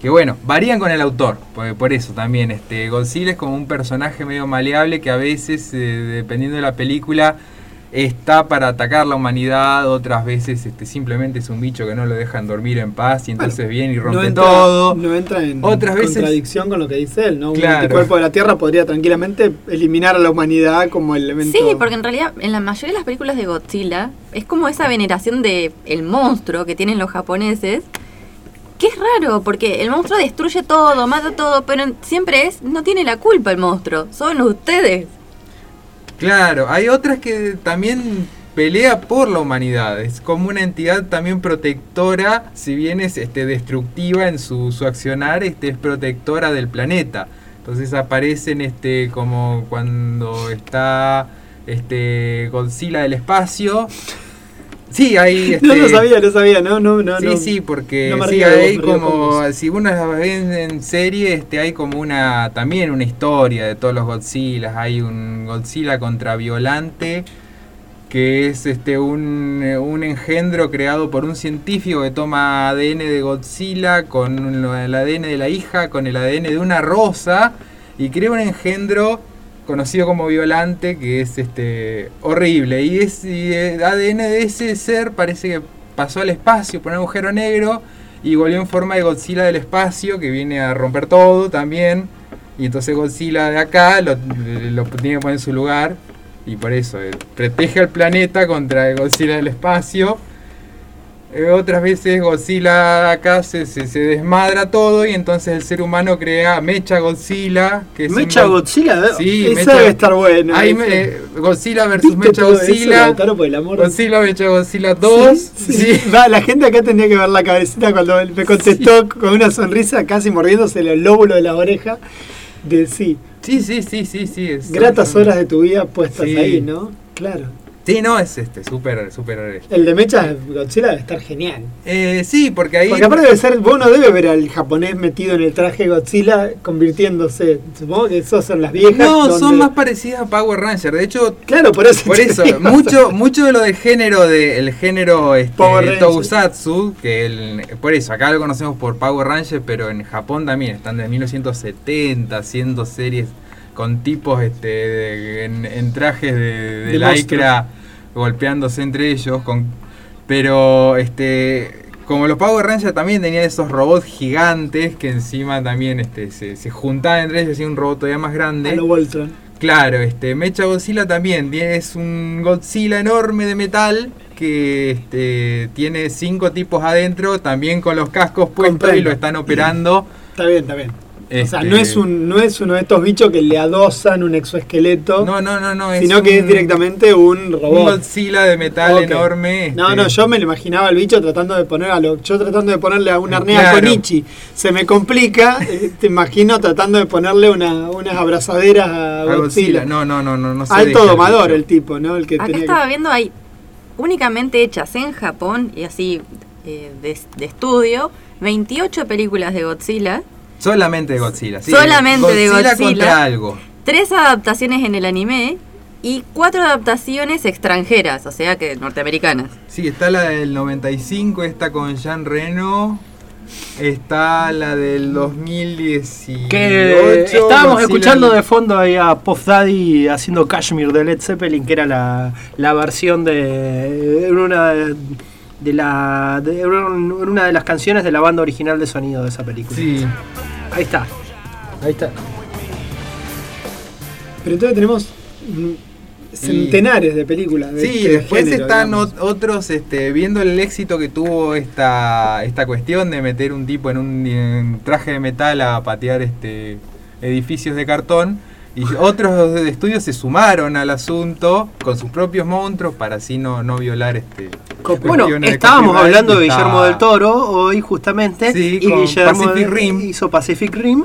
que bueno, varían con el autor, por, eso también, este, Godzilla es como un personaje medio maleable que a veces, eh, dependiendo de la película, está para atacar la humanidad, otras veces este, simplemente es un bicho que no lo dejan dormir en paz y entonces viene y rompe no entra, todo. No entra en Otras veces- contradicción con lo que dice él, ¿no? Claro. Un anticuerpo de la Tierra podría tranquilamente eliminar a la humanidad como elemento. Sí, porque en realidad en la mayoría de las películas de Godzilla es como esa veneración de el monstruo que tienen los japoneses. Que es raro, porque el monstruo destruye todo, mata todo, pero siempre es, no tiene la culpa el monstruo, son ustedes. Claro, hay otras que también pelea por la humanidad, es como una entidad también protectora, si bien es este, destructiva en su, su accionar, este, es protectora del planeta. Entonces aparecen este, como cuando está este, Godzilla del espacio. Sí, hay... Este, No lo sabía, no sabía, no, no, no. Sí, no. sí, porque no sí, hay vos, como, si uno las ve en serie, este, hay como una, también una historia de todos los Godzilla. Hay un Godzilla contra Violante, que es este un, eh, un engendro creado por un científico que toma ADN de Godzilla con el ADN de la hija, con el ADN de una rosa, y crea un engendro conocido como Violante, que es este horrible. Y es ADN de ese ser parece que pasó al espacio por un agujero negro y volvió en forma de Godzilla del espacio, que viene a romper todo también. Y entonces Godzilla de acá lo, lo tiene que poner en su lugar. Y por eso, eh, protege al planeta contra el Godzilla del espacio. Eh, otras veces Godzilla acá se, se, se desmadra todo y entonces el ser humano crea Mecha Godzilla. Que es un Mecha go- Godzilla. Sí, Esa Mecha- debe estar buena. Hay eh, Godzilla versus ¿Viste Mecha todo eso, Godzilla. Lautaro, por el amor de- Godzilla Mecha Godzilla 2. Sí, Sí. sí. Va, la gente acá tenía que ver la cabecita cuando me contestó con una sonrisa casi mordiéndose el lóbulo de la oreja de sí. Sí, sí, sí, sí, sí. Gratas horas de tu vida puestas ahí, ¿no? Claro. Sí, no, es este, súper, súper. El de Mecha Godzilla debe estar genial. Eh, sí, porque ahí. Porque aparte debe ser, vos no debes ver al japonés metido en el traje Godzilla convirtiéndose. Supongo que esos son las viejas. No, donde- son más parecidas a Power Ranger. De hecho, Claro, por eso. por eso, digo, mucho, mucho de lo del género de el género este, Power. Tokusatsu, que el, por eso acá lo conocemos por Power Ranger, pero en Japón también están de 1970 haciendo series con tipos este de- en, en trajes de, de De lycra golpeándose entre ellos con pero este como los Power Rangers también tenían esos robots gigantes que encima también este, se, se juntaban entre ellos y hacían un robot todavía más grande. A lo Voltron. Claro, este Mecha Godzilla también tiene- es un Godzilla enorme de metal que este, tiene cinco tipos adentro, también con los cascos puestos y lo están operando. Está bien, está bien. O sea, Este, no es, un, no es uno de estos bichos que le adosan un exoesqueleto, No, no, no, no. sino que es un- directamente un un robot. Godzilla de metal enorme. No, este, no, yo me lo imaginaba al bicho tratando de poner a lo, yo tratando de ponerle a un arnés a Claro. Konichi. Se me complica, eh, te imagino tratando de ponerle una, unas abrazaderas a a Godzilla. Godzilla. No, no, no, no, no se Alto deja domador el tipo, ¿no? El que Acá tenía estaba que... viendo, hay únicamente hechas en Japón y así eh, de, de estudio, 28 películas de Godzilla, Solamente de Godzilla. sí. Solamente de Godzilla. contra algo. tres adaptaciones en el anime y cuatro adaptaciones extranjeras, o sea que norteamericanas. Sí, está la del 95, esta con Jean Reno. Está la del 2018. Que estábamos Godzilla- escuchando de fondo ahí a Puff Daddy haciendo Kashmir de Led Zeppelin, que era la, la versión de una de la de una de las canciones de la banda original de sonido de esa película. Sí, Ahí está. Ahí está. Pero entonces tenemos centenares de películas. De Sí, este después género, están digamos. otros, este, viendo el éxito que tuvo esta, esta cuestión de meter un tipo en un en traje de metal a patear este, edificios de cartón. Y otros estudios se sumaron al asunto con sus propios monstruos para así no, no violar este. Bueno, de estábamos hablando de Guillermo del Toro hoy justamente Sí, y Guillermo Pacific Rim. hizo Pacific Rim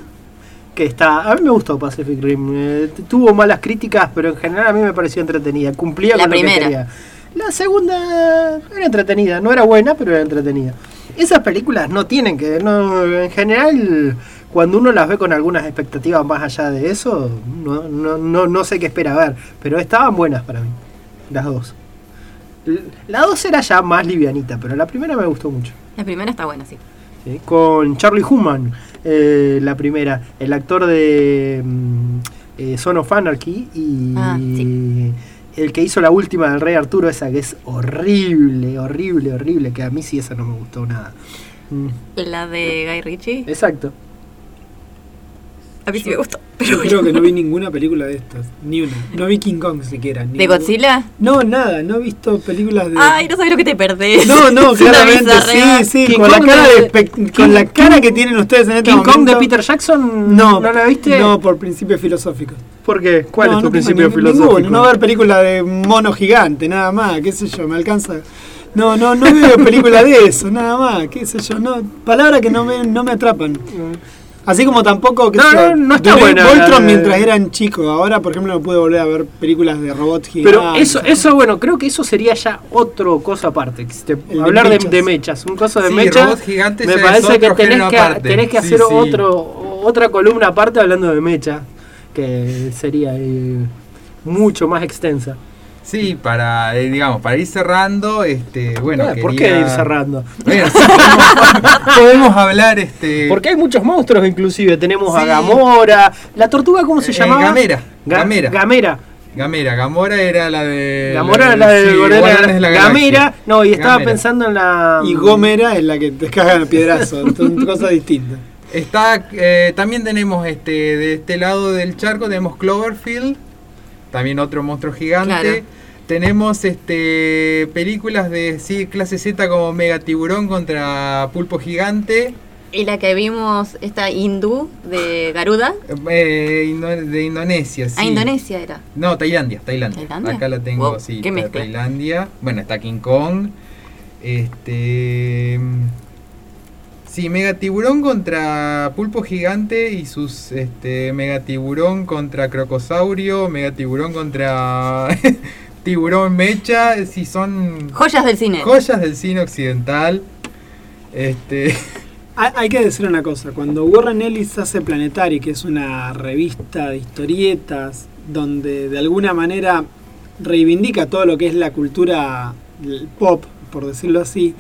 que está a mí me gustó Pacific Rim eh, tuvo malas críticas pero en general a mí me pareció entretenida cumplía La con lo que primera. quería la segunda era entretenida no era buena pero era entretenida esas películas no tienen que no en general cuando uno las ve con algunas expectativas más allá de eso no, no, no, no sé qué espera ver pero estaban buenas para mí las dos la dos era ya más livianita pero la primera me gustó mucho La primera está buena, sí. ¿sí? con Charlie Human, eh, la primera, el actor de mm, eh, Son of Anarchy y Ah, sí. el que hizo la última del Rey Arturo, esa que es horrible, horrible, horrible, que a mí sí esa no me gustó nada. Mm, La de Guy Ritchie. exacto. A mí sí me gustó. Yo creo que no vi ninguna película de estas, ni una. No vi King Kong siquiera. ¿De ninguna. Godzilla? No, nada, no he visto películas de. Ay, no sabes lo que te perdés. No, no, claramente, sí, sí, King con la, cara de- de con la cara que tienen ustedes en este King momento. Kong de Peter Jackson, No, ¿no la viste? No, por principios filosóficos. ¿Por qué? ¿Cuál No, es tu no principio ni- filosófico? ninguno, no ver película de mono gigante, nada más, qué sé yo, me alcanza. No, no, no veo película de eso, nada más, qué sé yo, no, palabras que no me, no me atrapan. Así como tampoco que No, no, no está buena Voltron mientras eran chicos, ahora por ejemplo no pude volver a ver películas de robots gigantes. Pero eso, eso, bueno, creo que eso sería ya otro cosa aparte. te- hablar de, mechas. de mechas, un coso de Sí, mechas. gigantes me parece que tenés que, aparte. tenés que Sí, hacer sí. otro otra columna aparte hablando de mechas, que sería eh, mucho más extensa. Sí, para, eh, digamos, para ir cerrando, este, bueno, Ah, ¿Por qué ir cerrando? Bueno, sí, podemos, podemos hablar, este... Porque hay muchos monstruos, inclusive. Tenemos a. Gamora. ¿La tortuga cómo se Eh, llamaba? Gamera, Ga- Gamera. Gamera. Gamera, Gamora era la de... Gamora era la de sí, Guardianes Guardianes de la Gamera. No, y estaba Gamera. pensando en la. Y Gómera es la que te cagan piedrazo, son cosas distintas. Está, eh, también tenemos este de este lado del charco tenemos Cloverfield, también otro monstruo gigante. Claro. Tenemos este películas de sí, clase Z como Mega Tiburón contra Pulpo Gigante, Y la que vimos, esta hindú de Garuda. eh, Indo- de Indonesia, sí. A Indonesia era. No, Tailandia, Tailandia. ¿Tailandia? Acá la tengo, Wow, sí, qué mezcla. Tailandia. Bueno, está King Kong. Este. Sí, Megatiburón contra Pulpo Gigante y sus este Megatiburón contra Crocosaurio, Megatiburón contra Tiburón Mecha, sí son Joyas del cine. joyas del cine occidental. Este, Hay, que decir una cosa, cuando Warren Ellis hace Planetary, que es una revista de historietas, donde de alguna manera reivindica todo lo que es la cultura pop, por decirlo así,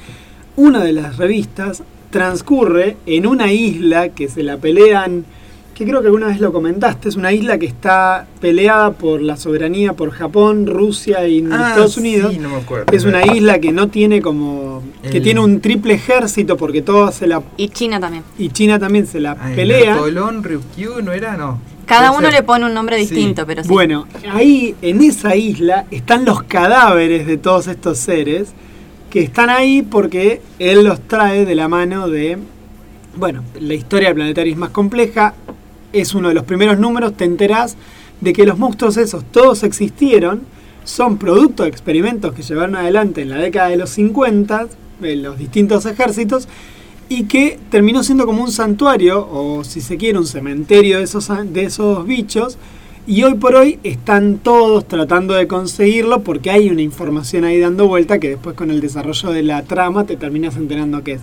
una de las revistas transcurre en una isla que se la pelean, que creo que alguna vez lo comentaste, es una isla que está peleada por la soberanía por Japón, Rusia y Estados Unidos. Ah, Sí, no me acuerdo. Es una isla que no tiene como. que El- tiene un triple ejército porque todos se la. Y China también. y China también se la el pelea. Colón, Ryukyu, ¿no era? No. Cada uno le pone un nombre Sí. distinto, pero sí. Bueno, ahí en esa isla están los cadáveres de todos estos seres que están ahí porque él los trae de la mano de. Bueno, la historia del planetario es más compleja. Es uno de los primeros números. Te enterás de que los monstruos esos todos existieron. Son producto de experimentos que llevaron adelante en la década de los 50 en los distintos ejércitos y que terminó siendo como un santuario o si se quiere un cementerio de esos, de esos bichos y hoy por hoy están todos tratando de conseguirlo porque hay una información ahí dando vuelta que después con el desarrollo de la trama te terminas enterando qué es.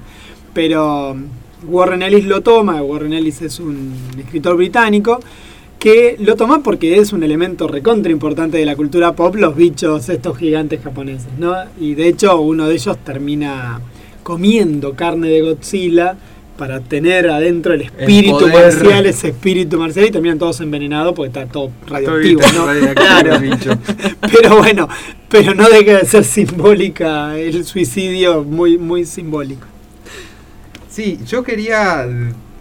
Pero mm, Warren Ellis lo toma, Warren Ellis es un escritor británico que lo toma porque es un elemento recontra importante de la cultura pop, los bichos estos gigantes japoneses, ¿no? Y de hecho uno de ellos termina comiendo carne de Godzilla para tener adentro el espíritu marcial, ese espíritu marcial, y terminan todos envenenados porque está todo radioactivo, ¿no? Claro. Pero bueno, pero no deja de ser simbólica el suicidio, muy, muy simbólico. Sí, yo quería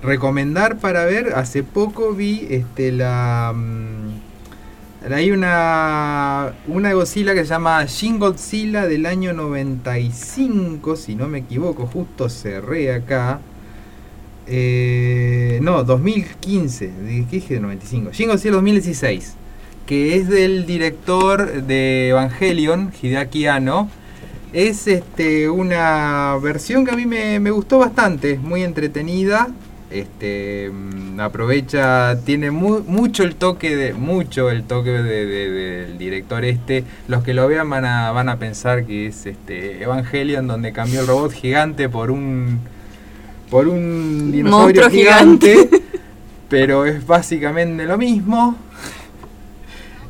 recomendar para ver, hace poco vi este la mm, hay una una Godzilla que se llama Shin Godzilla del año 95, si no me equivoco, justo cerré acá. Eh, no, 2015, ¿de ¿qué dije de 95? Shin Godzilla 2016, que es del director de Evangelion, Hideaki Anno. Es este una versión que a mí me, gustó bastante, es muy entretenida. Este mm, aprovecha, tiene mu- mucho el toque de, mucho el toque de- del director este. Los que lo vean van a, van a pensar que es este Evangelion donde cambió el robot gigante por un por un dinosaurio Monstruo gigante, gigante. pero es básicamente lo mismo.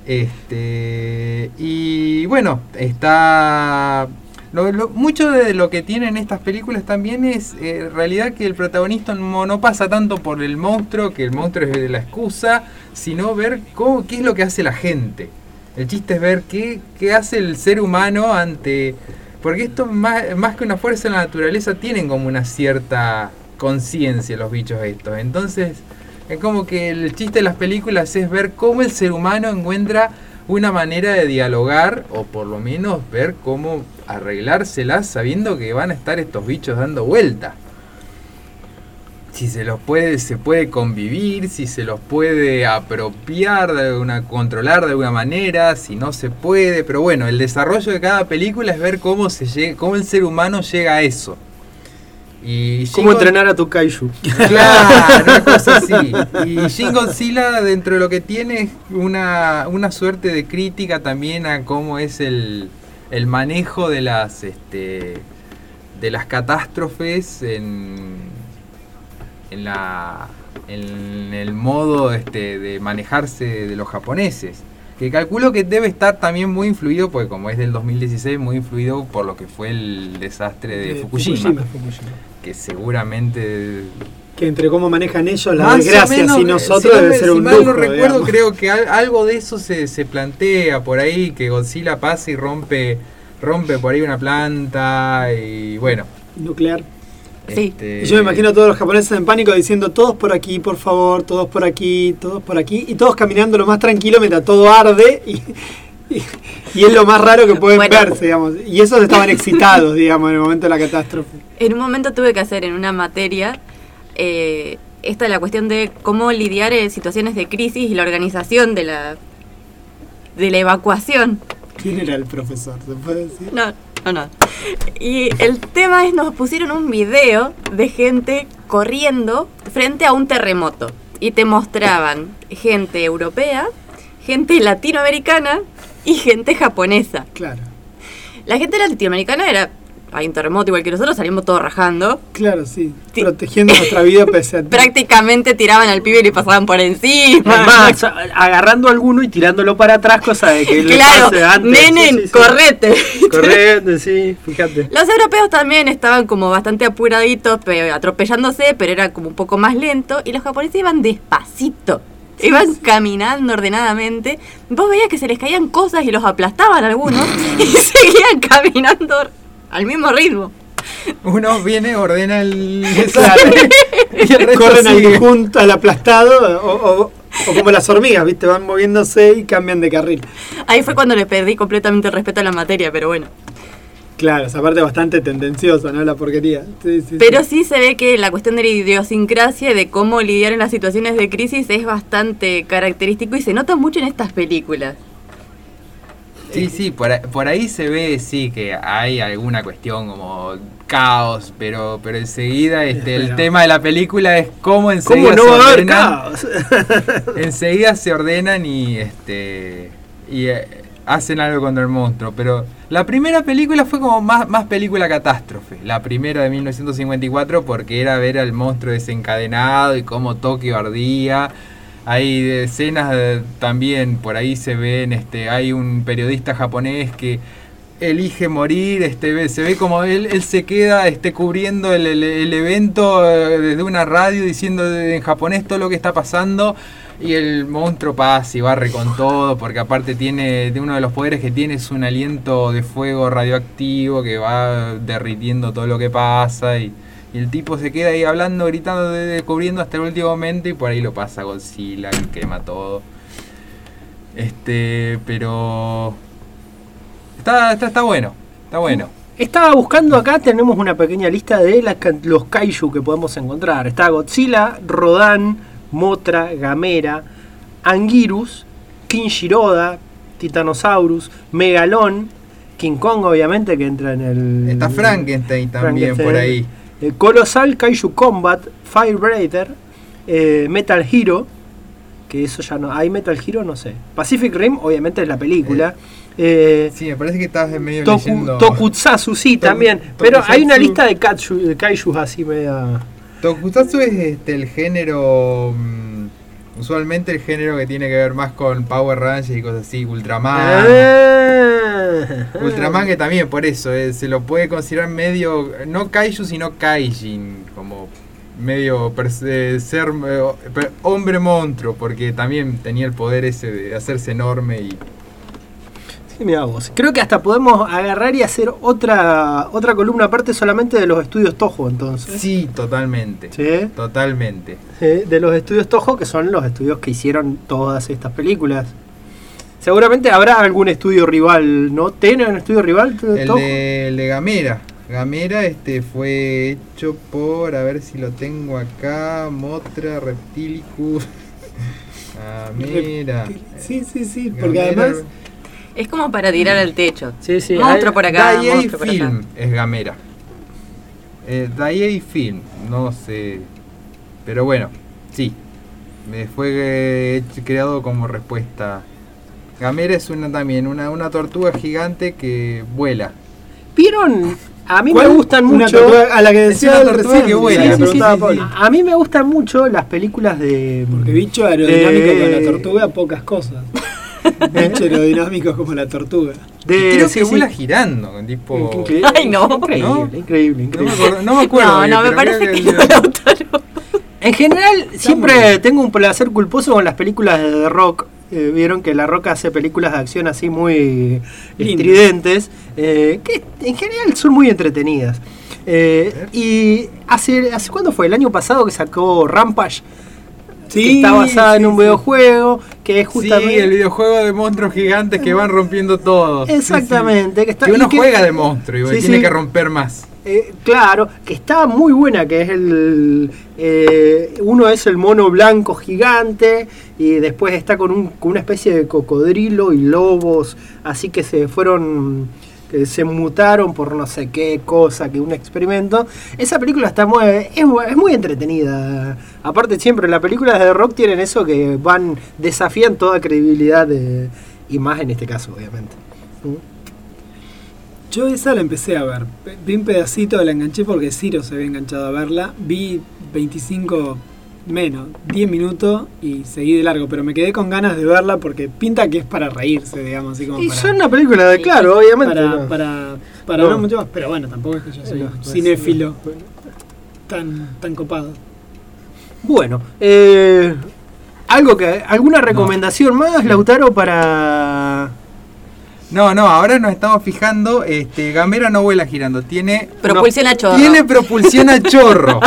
Este y bueno, está lo- lo- mucho de lo que tienen estas películas también es eh, en realidad que el protagonista no, no pasa tanto por el monstruo, que el monstruo es la excusa, sino ver cómo, qué es lo que hace la gente. El chiste es ver qué, qué hace el ser humano ante... Porque esto más, más que una fuerza en la naturaleza tienen como una cierta conciencia los bichos estos. Entonces es como que el chiste de las películas es ver cómo el ser humano encuentra una manera de dialogar o por lo menos ver cómo arreglárselas sabiendo que van a estar estos bichos dando vuelta. Si se los puede, se puede convivir, si se los puede apropiar de alguna, controlar de alguna manera, si no se puede, pero bueno, el desarrollo de cada película es ver cómo se llega, cómo el ser humano llega a eso. Y ¿Cómo entrenar a tu kaiju? Claro, una cosa así. Y Shin Godzilla, dentro de lo que tiene, es una, una suerte de crítica también a cómo es el, el manejo de las este de las catástrofes en, en la en el modo este de manejarse de los japoneses. Que calculo que debe estar también muy influido, porque como es del 2016, muy influido por lo que fue el desastre de, De Fukushima, Fukushima, Fukushima. Que seguramente Que entre cómo manejan ellos las más o desgracias menos, y eh, nosotros si debe ser si un mal lujo. no recuerdo, digamos. creo que al- algo de eso se, se plantea por ahí, que Godzilla pasa y rompe rompe por ahí una planta y bueno. Nuclear. Sí. este, Y yo me imagino a todos los japoneses en pánico diciendo todos por aquí, por favor, todos por aquí, todos por aquí, y todos caminando lo más tranquilo mientras todo arde y, y- y es lo más raro que pueden Bueno. verse, digamos. Y esos estaban excitados, digamos, en el momento de la catástrofe. En un momento tuve que hacer en una materia eh, esta es la cuestión de cómo lidiar en situaciones de crisis y la organización de la de la evacuación. ¿Quién era el profesor? ¿Se puede decir? No, no, no. Y el tema es, nos pusieron un video de gente corriendo frente a un terremoto. Y te mostraban gente europea, gente latinoamericana y gente japonesa. Claro, La gente latinoamericana era, hay un terremoto igual que nosotros, salimos todos rajando. claro, sí. Sí. Protegiendo nuestra vida pese a Prácticamente tiraban al pibe y le pasaban por encima. Agarrando a alguno y tirándolo para atrás, cosa de que le claro, pase antes. nenen, Sí, sí, sí. correte. Correcto, sí, fíjate. Los europeos también estaban como bastante apuraditos, pero atropellándose, pero era como un poco más lento. Y los japoneses iban despacito. Iban caminando ordenadamente. Vos veías que se les caían cosas y los aplastaban algunos. y seguían caminando al mismo ritmo. Uno viene, ordena el desastre y el resto corren sigue. al junto al aplastado o, o- o como las hormigas, ¿viste? Van moviéndose y cambian de carril. Ahí fue cuando le perdí completamente el respeto a la materia, pero bueno. Claro, esa parte bastante tendenciosa, ¿no? La porquería. Sí, sí, Pero sí. sí se ve que la cuestión de la idiosincrasia y de cómo lidiar en las situaciones de crisis es bastante característico y se nota mucho en estas películas. Sí, sí, por ahí, por ahí se ve, sí, que hay alguna cuestión como caos, pero pero enseguida este, el tema de la película es cómo enseguida ¿Cómo no se va a haber ordenan, caos? enseguida se ordenan y este y eh, hacen algo contra el monstruo, pero la primera película fue como más, más película catástrofe, la primera de 1954 porque era ver al monstruo desencadenado y cómo Tokio ardía. Hay escenas de- también, por ahí se ven, este, hay un periodista japonés que elige morir, este, se ve como él, se queda este, cubriendo el, evento eh, desde una radio diciendo en japonés todo lo que está pasando y el monstruo pasa y barre con todo porque aparte tiene, de uno de los poderes que tiene es un aliento de fuego radioactivo que va derritiendo todo lo que pasa y, y el tipo se queda ahí hablando, gritando, de- de- cubriendo hasta el último momento y por ahí lo pasa Godzilla y quema todo. Este, pero Está, está, está bueno, está bueno. Estaba buscando acá, tenemos una pequeña lista de los kaiju que podemos encontrar. Está Godzilla, Rodan, Motra, Gamera, Anguirus, Kinshiroda, Titanosaurus, Megalón, King Kong obviamente que entra en el... Está Frankenstein también Frankenstein, por ahí. Eh, Colossal Kaiju Combat, Firebreather, eh, Metal Hero, que eso ya no... ¿Hay Metal Hero? No sé. Pacific Rim obviamente es la película. Eh, Sí, me parece que estás en medio Toku- leyendo. Tokusatsu, sí, Toku- también. Pero hay una lista de, katsu, de kaijus así media. Tokusatsu es este, el género. mm, usualmente el género que tiene que ver más con Power Rangers y cosas así. Ultraman. Ah. Ultraman que también por eso eh, se lo puede considerar medio. No kaiju, sino kaijin. Como medio pers- eh, ser eh, per- hombre monstruo. Porque también tenía el poder ese de hacerse enorme y. Sí, mirá vos. Creo que hasta podemos agarrar y hacer otra otra columna aparte solamente de los estudios Toho, entonces. Sí, totalmente. Sí. Totalmente. Sí, de los estudios Toho, que son los estudios que hicieron todas estas películas. Seguramente habrá algún estudio rival, ¿no? ¿Tiene un estudio rival? El Toho? de, el de Gamera. Gamera este fue hecho por, a ver si lo tengo acá, Motra, Reptilicus. Gamera. Sí, sí, sí, porque Gamera. además Es como para tirar al techo. Sí, sí. Monstruo hay- por acá, Daiei monstruo por acá. Film es Gamera. Eh, Daiei Film, no sé. Pero bueno, sí. Me fue eh, creado como respuesta. Gamera es una también, una, una tortuga gigante que vuela. ¿Vieron? A mí me gustan mucho. tortuga a la que decía tortuga que vuela. le Sí, sí, preguntaba sí, a sí. Paul. A mí me gustan mucho las películas de. Porque bicho aerodinámico de- con la tortuga, pocas cosas. bicho aerodinámico como la tortuga. de- Creo sí, que sí. vuela girando, tipo... Increíble, Ay, no. Increíble, ¿No? increíble, No me increíble. acuerdo, no me acuerdo No, bien, no, me parece que que- no. En general, siempre tengo un placer culposo con las películas de The Rock. Eh, Vieron que La Roca hace películas de acción así muy estridentes, eh, que en general son muy entretenidas. Eh, y hace, ¿hace cuándo fue? El año pasado que sacó Rampage, que está basada en sí, un sí. videojuego, que es Sí, justamente... el videojuego de monstruos gigantes que van rompiendo todo. Sí, sí. Exactamente, que está... Que uno que- juega de monstruo y Sí, tiene sí. que romper más. Eh, claro, que está muy buena, que es el... eh, uno es el mono blanco gigante y después está con, un, con una especie de cocodrilo y lobos, así que se fueron... que se mutaron por no sé qué cosa, que un experimento. Esa película está muy, es, es muy entretenida. Aparte siempre las películas de rock tienen eso que van, desafían toda credibilidad de, y más en este caso, obviamente. ¿Mm? Yo esa la empecé a ver. Vi un pedacito, la enganché porque Ciro se había enganchado a verla. Vi 25 menos, 10 minutos y seguí de largo, pero me quedé con ganas de verla porque pinta que es para reírse, digamos, así como Y para, son una película de, claro, obviamente. para, ¿no? para, para No. mucho más. Pero bueno, tampoco es que yo soy No, pues, cinéfilo tan, tan copado. Bueno, eh, algo que alguna recomendación más, Lautaro, para No, no, ahora nos estamos fijando, este, Gamera no vuela girando, tiene Propulsión a chorro. tiene propulsión a chorro,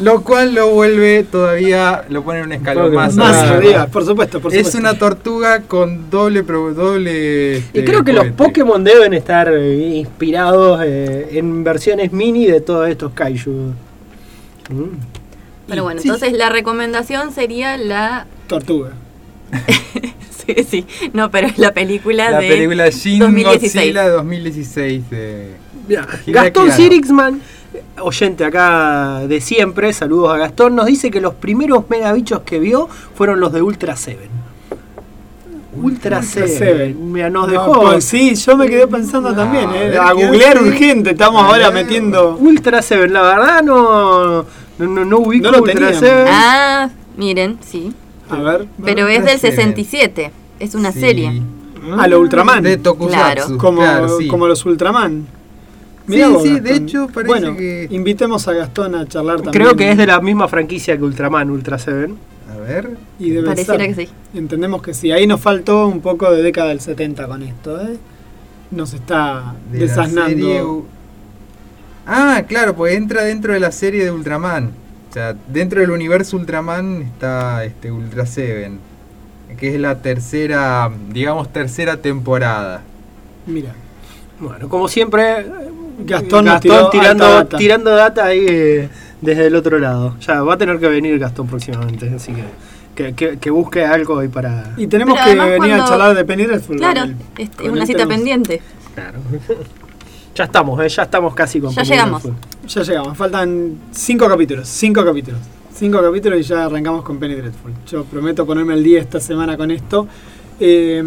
lo cual lo vuelve todavía, lo pone en un escalón más, Más arriba. por supuesto, por Es supuesto. una tortuga con doble doble y este, creo que los. Pokémon deben estar eh, inspirados eh, en versiones mini de todos estos kaiju. Mm. Pero bueno, Sí, entonces la recomendación sería la. Tortuga. sí, sí. No, pero es la película la de. película Shin 2016. Godzilla de 2016 de Mira, Gastón. Sirixman, oyente acá de siempre, saludos a Gastón, nos dice que los primeros megabichos que vio fueron los de Ultra Seven. Ultra, Ultra Seven. Seven. Mira, nos No, dejó. pues sí, yo me quedé pensando también, eh, Ah, a googlear urgente, estamos ahora Ah. metiendo... Ultra Seven, la verdad no, no, no, no ubico No lo Ultra teníamos. Seven. Ah, miren, sí. A ver. Pero es del Seven. 67. Es una Sí. serie. A lo Ultraman. De Tokusatsu. Claro. como, claro, sí. como los Ultraman. Sí, Mirá vos, sí, de hecho parece bueno, que- invitemos a Gastón a charlar también. Creo que es de la misma franquicia que Ultraman, Ultra Seven. A ver. Y debe Pareciera ser. que sí. Entendemos que sí. Ahí nos faltó un poco de década del 70 con esto, ¿eh? Nos está de desasnando. serie Ah, claro, pues entra dentro de la serie de Ultraman. O sea, dentro del universo Ultraman está este Ultra Seven, que es la tercera, digamos, tercera temporada. Mira, Bueno, como siempre, Gastón nos tiró tirando, data. tirando data ahí eh, desde el otro lado. Ya va a tener que venir Gastón próximamente, así que que, que- que busque algo ahí para. y tenemos Pero que venir a charlar de Penny Dreadful. Claro, él. este, es una cita tenemos- pendiente. Claro. Ya estamos, eh, ya estamos casi con Ya llegamos. Ya llegamos, faltan cinco capítulos, cinco capítulos. Cinco capítulos y ya arrancamos con Penny Dreadful. Yo prometo ponerme al día esta semana con esto. Eh,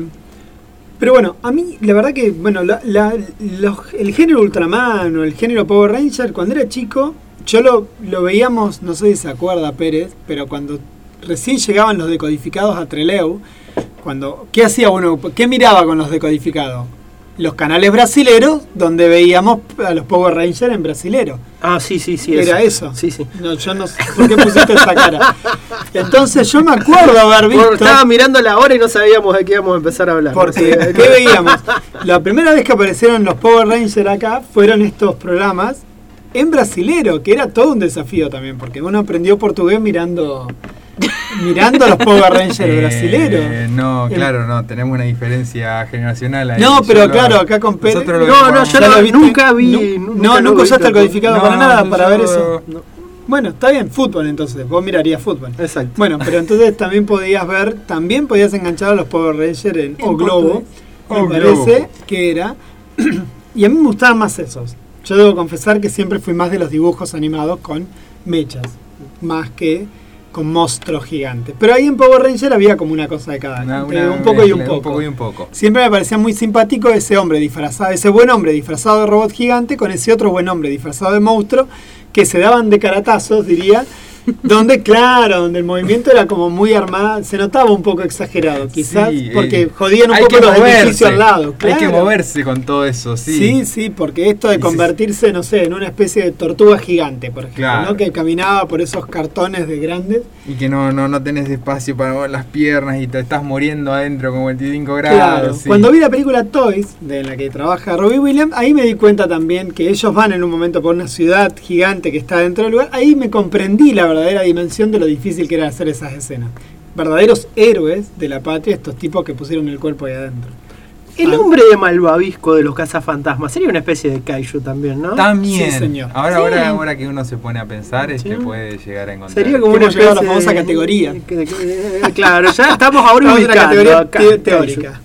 pero bueno, a mí la verdad que, bueno, la- la- los- el género Ultraman o el género Power Ranger, cuando era chico, yo lo, lo veíamos, no sé si se acuerda Pérez, pero cuando recién llegaban los decodificados a Treleu, cuando, ¿qué hacía uno? ¿Qué miraba con los decodificados? Los canales brasileros donde veíamos a los Power Rangers en brasilero. Ah, sí, sí, sí. Era eso. Sí, sí. No, yo no sé por qué pusiste esa cara. Entonces yo me acuerdo haber Por- visto. estaba mirando la hora y no sabíamos de qué íbamos a empezar a hablar. Porque, ¿qué veíamos? La primera vez que aparecieron los Power Rangers acá fueron estos programas en brasilero, que era todo un desafío también, porque uno aprendió portugués mirando mirando a los Power Rangers Eh, brasileros. no, El- claro, no, tenemos una diferencia generacional ahí. No, pero lo- claro, acá con lo No, vimos- no, yo ¿Ya no- lo nunca vi. Nu- nunca no, nunca usaste el codificado No, para nada, para ver eso. Bueno, está bien, fútbol entonces, vos mirarías fútbol. Exacto. Bueno, pero entonces también podías ver, también podías enganchar a los Power Rangers en, O Globo, me O parece Globo. que era. y a mí me gustaban más esos. Yo debo confesar que siempre fui más de los dibujos animados con mechas, más que con monstruos gigantes. Pero ahí en Power Ranger había como una cosa de cada Una- una un poco y un mezcla, poco. y un poco. Siempre me parecía muy simpático ese hombre disfrazado, ese buen hombre disfrazado de robot gigante con ese otro buen hombre disfrazado de monstruo que se daban de caratazos, diría. Donde, claro, donde el movimiento era como muy armado, se notaba un poco exagerado, quizás, Sí, porque eh, jodían un poco los moverse, edificios al lado. Hay que claro. moverse con todo eso, sí. Sí, sí, porque esto de se- convertirse, no sé, en una especie de tortuga gigante, por ejemplo, Claro. ¿no? que caminaba por esos cartones de grandes. Y que no, no, no tenés espacio para mover las piernas y te estás muriendo adentro con 25 Claro, grados. sí. cuando vi la película Toys, de la que trabaja Robbie Williams, ahí me di cuenta también que ellos van en un momento por una ciudad gigante que está dentro del lugar. Ahí me comprendí la verdadera dimensión de lo difícil que era hacer esas escenas. Verdaderos héroes de la patria, estos tipos que pusieron el cuerpo ahí adentro. El Ah. hombre de malvavisco de los cazafantasmas sería una especie de kaiju también, ¿no? También. Sí, señor. Ahora, Sí. ahora, ahora que uno se pone a pensar, es Sí. que puede llegar a encontrar. Sería como una llegado a la especie famosa de- categoría. eh, claro, ya estamos ahora en ubicando categoría teórica.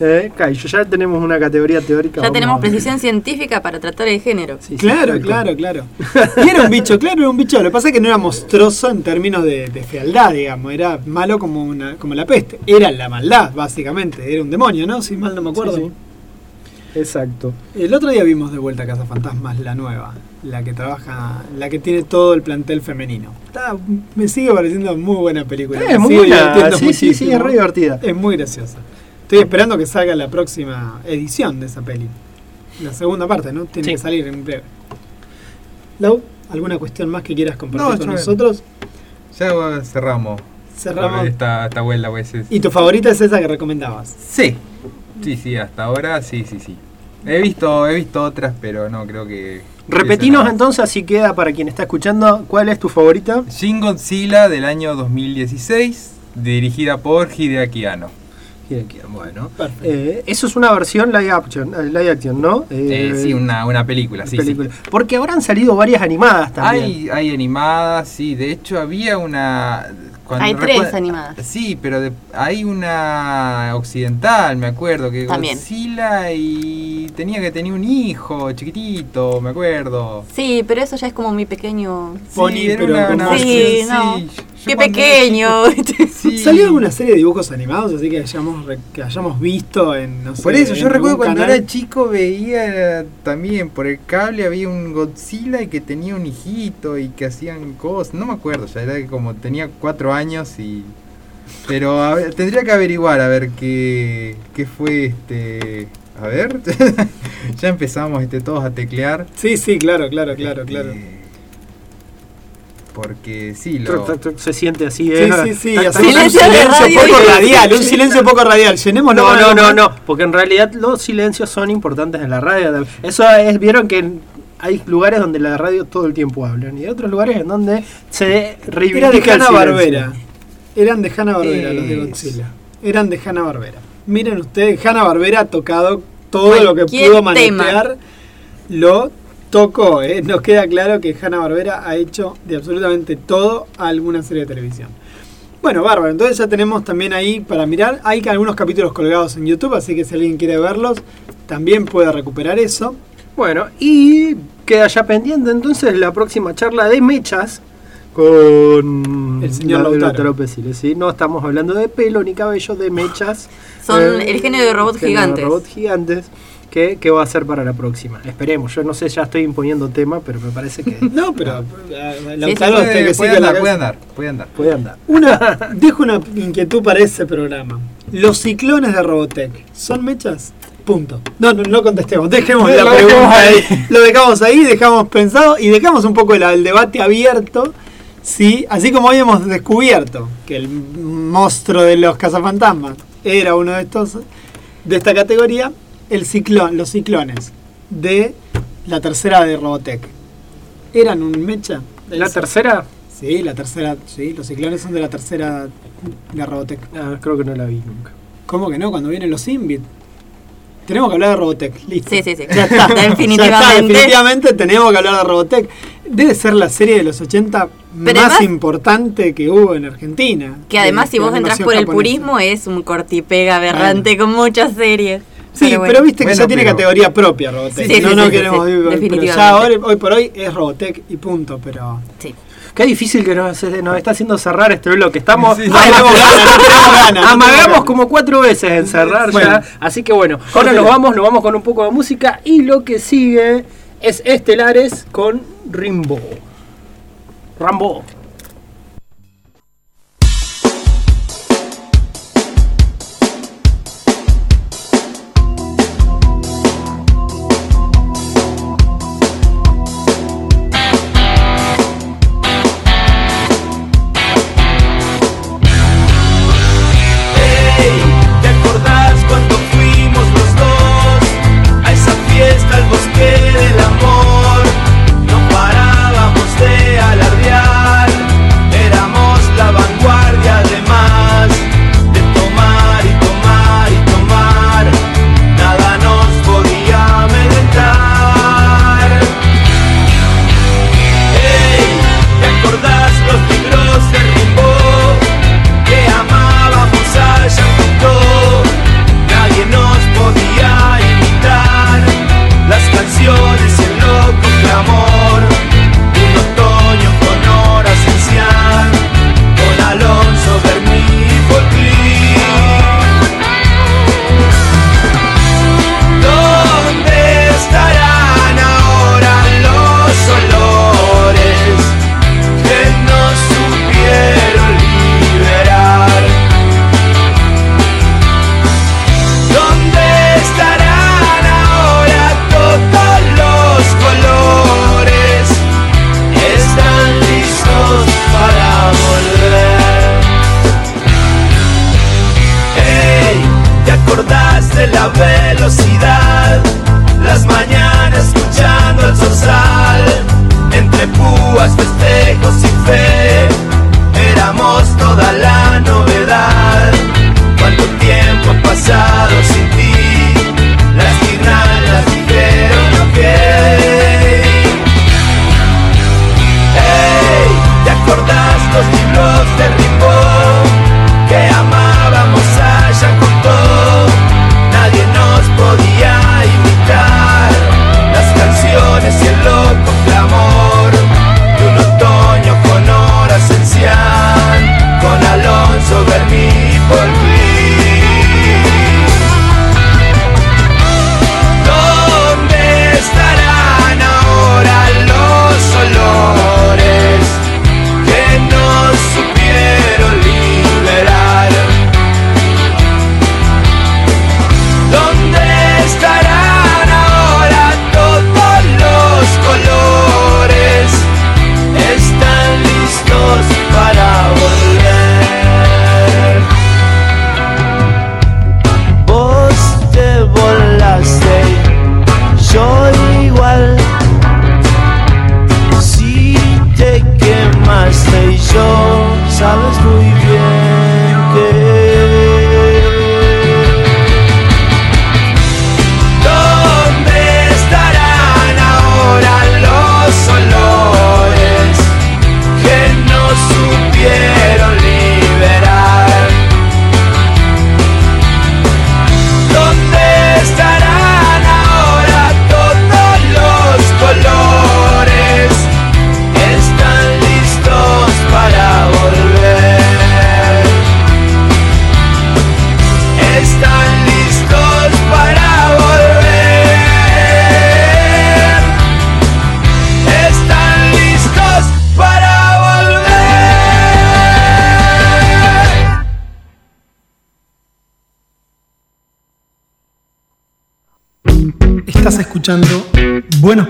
Eh, kaiju, ya tenemos una categoría teórica. Ya tenemos a precisión científica para tratar el género. Sí, sí, Claro, claro, claro. Y era un bicho, claro, era un bicho. Lo que pasa es que no era monstruoso en términos de, de fealdad, digamos. Era malo como una como la peste. Era la maldad, básicamente. Era un demonio, ¿no? Si mal no me acuerdo. Sí, sí. Exacto. El otro día vimos de vuelta Casa Fantasmas, la nueva. La que trabaja, la que tiene todo el plantel femenino. Está- me sigue pareciendo muy buena película. Eh, me es muy sigue buena, sí, sí, sí, es re divertida. Es muy graciosa. Estoy esperando que salga la próxima edición de esa peli. La segunda parte, ¿no? Tiene Sí. que salir en breve. Lau, ¿alguna cuestión más que quieras compartir No, con nosotros? Ya cerramos. Cerramos. Esta, esta vuelta, pues. es- ¿Y tu favorita es esa que recomendabas? Sí. Sí, sí, hasta ahora sí, sí, sí. He visto, he visto otras, pero no creo que. Repetinos entonces, así queda para quien está escuchando, ¿cuál es tu favorita? Shin Godzilla del año 2016, dirigida por Hideaki Anno. Bueno, Perfecto. eh, eso es una versión live action, eh, live action ¿no? Eh, Eh, sí, una, una película, sí, sí. Porque ahora han salido varias animadas también. Hay, hay animadas, sí. De hecho, había una. cuando Hay tres animadas. Sí, pero de- hay una occidental, me acuerdo, que También. Godzilla y tenía que tener un hijo chiquitito, me acuerdo. Sí, pero eso ya es como mi pequeño. Sí, pero una- una. Sí, no. sí. Qué pequeño. Sí. ¿Salió alguna serie de dibujos animados así que hayamos, re- que hayamos visto en, no sé, Por eso, en yo recuerdo cuando canal? era chico veía también por el cable había un Godzilla y que tenía un hijito y que hacían cosas, no me acuerdo, ya era como tenía cuatro años y Pero a ver, tendría que averiguar a ver qué, qué fue este. A ver, ya empezamos este, todos a teclear. Sí, sí, claro, claro, claro, claro. Porque sí, lo. Se siente así. Sí, ¿eh? sí, sí, hacemos un Silencio silencio radio poco radial, un silencio poco radial. Llenémoslo No, no, no, no, porque en realidad los silencios son importantes en la radio. Eso es, vieron que hay lugares donde la radio todo el tiempo hablan y hay otros lugares en donde se Era de reivindica Hanna. Barbera. Eran de Hanna Barbera los de Eso. Godzilla. Eran de Hanna Barbera. Miren ustedes, Hanna Barbera ha tocado todo lo que pudo manejar. Lo tocó. ¿eh? Nos queda claro que Hanna Barbera ha hecho de absolutamente todo a alguna serie de televisión. Bueno, bárbaro. Entonces ya tenemos también ahí para mirar. Hay algunos capítulos colgados en YouTube, así que si alguien quiere verlos, también puede recuperar eso. Bueno, y queda ya pendiente entonces la próxima charla de mechas con El señor la- Lautaro. Pesile, ¿sí? No estamos hablando de pelo ni cabello, de mechas. Son el género de de gigantes. robots gigantes. Que va a ser para la próxima. Esperemos, yo no sé, ya estoy imponiendo tema, pero me parece que No, pero Lautaro Puede, la andar, puede andar, puede andar. puede andar. Una, dejo una inquietud para ese programa. Los ciclones de Robotech, ¿son mechas? Punto. No, no, no contestemos, dejemos la pregunta ahí. Lo dejamos ahí, dejamos pensado y dejamos un poco el, el debate abierto. Sí, así como hoy hemos descubierto que el monstruo de los cazafantasmas era uno de estos de esta categoría, el ciclón, los ciclones de la tercera de Robotech. ¿Eran un mecha? La tercera, Sí, la tercera, sí, los ciclones son de la tercera de Robotech. ah, creo que no la vi nunca. ¿Cómo que no? Cuando vienen los Invit. Tenemos que hablar de Robotech, listo. Sí, sí, sí. Ya está. Definitivamente. Ya está, definitivamente tenemos que hablar de Robotech. Debe ser la serie de los 80 Pero más además- importante que hubo en Argentina. Que además, De- si vos entras por el purismo, es un cortipega aberrante con muchas series. Sí, pero, bueno. viste que Bueno, ya tiene pero- categoría propia Robotech. Sí, sí, no, sí, no sí, queremos sí, pero ya hoy por hoy es Robotech y punto, pero. Sí. Qué difícil que nos, nos está haciendo cerrar este bloque. Estamos. Sí, No tenemos ganas, no tenemos ganas, no Amagamos como cuatro veces en cerrar Bueno. ya. Así que bueno, ahora nos vamos, nos vamos con un poco de música. Y lo que sigue es Estelares con Rimbo. Rambo.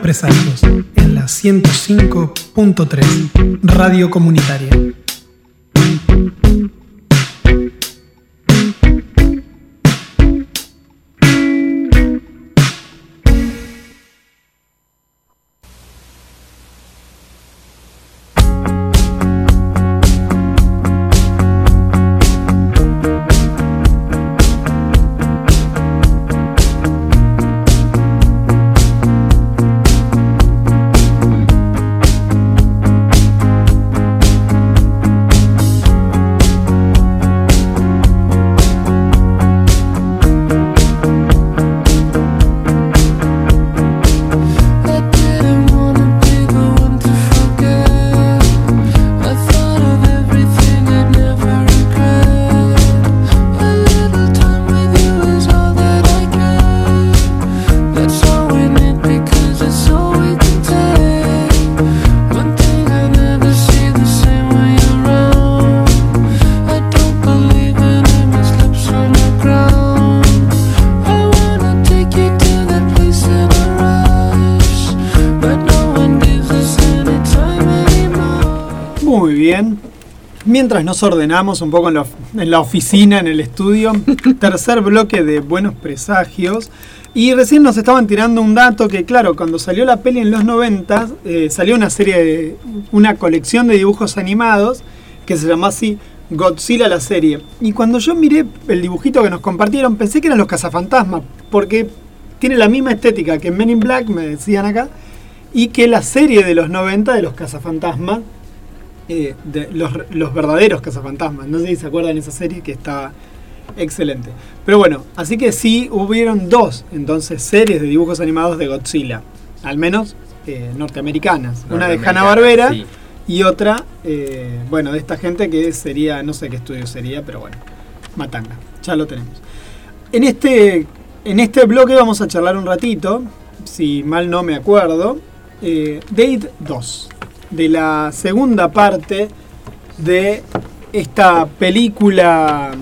En la 105.3 Radio Comunitaria. Mientras nos ordenamos un poco en la, en la oficina, en el estudio, tercer bloque de Buenos Presagios. Y recién nos estaban tirando un dato que, claro, cuando salió la peli en los 90, eh, salió una serie, de, una colección de dibujos animados que se llama así Godzilla la serie. Y cuando yo miré el dibujito que nos compartieron, pensé que eran los cazafantasmas, porque tiene la misma estética que Men in Black, me decían acá, y que la serie de los 90 de los cazafantasmas, eh, de los, los verdaderos cazafantasmas. No sé si se acuerdan de esa serie que está excelente. Pero bueno, así que sí hubieron dos entonces series de dibujos animados de Godzilla, al menos eh, norteamericanas. Una de Hanna Barbera sí. y otra, eh, bueno, de esta gente que sería, no sé qué estudio sería, pero bueno, Matanga, ya lo tenemos. En este, en este bloque vamos a charlar un ratito, si mal no me acuerdo, eh, Date 2, de la segunda parte de esta película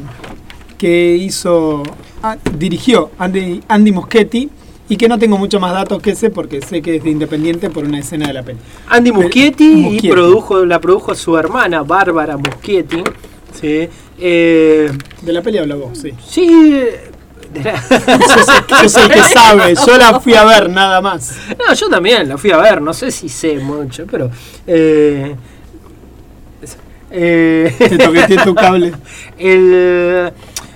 que hizo, ah, dirigió Andy, Andy Muschietti y que no tengo mucho más datos que ese porque sé que es de Independiente por una escena de la peli. Andy Muschietti, Muschietti. y produjo, la produjo su hermana Bárbara Muschietti. ¿sí? Eh, De la peli habla vos, sí. sí, soy el que sabe, yo la fui a ver nada más. No, yo también la fui a ver, no sé si sé mucho, pero. Eh, eh, Te tu cable. el-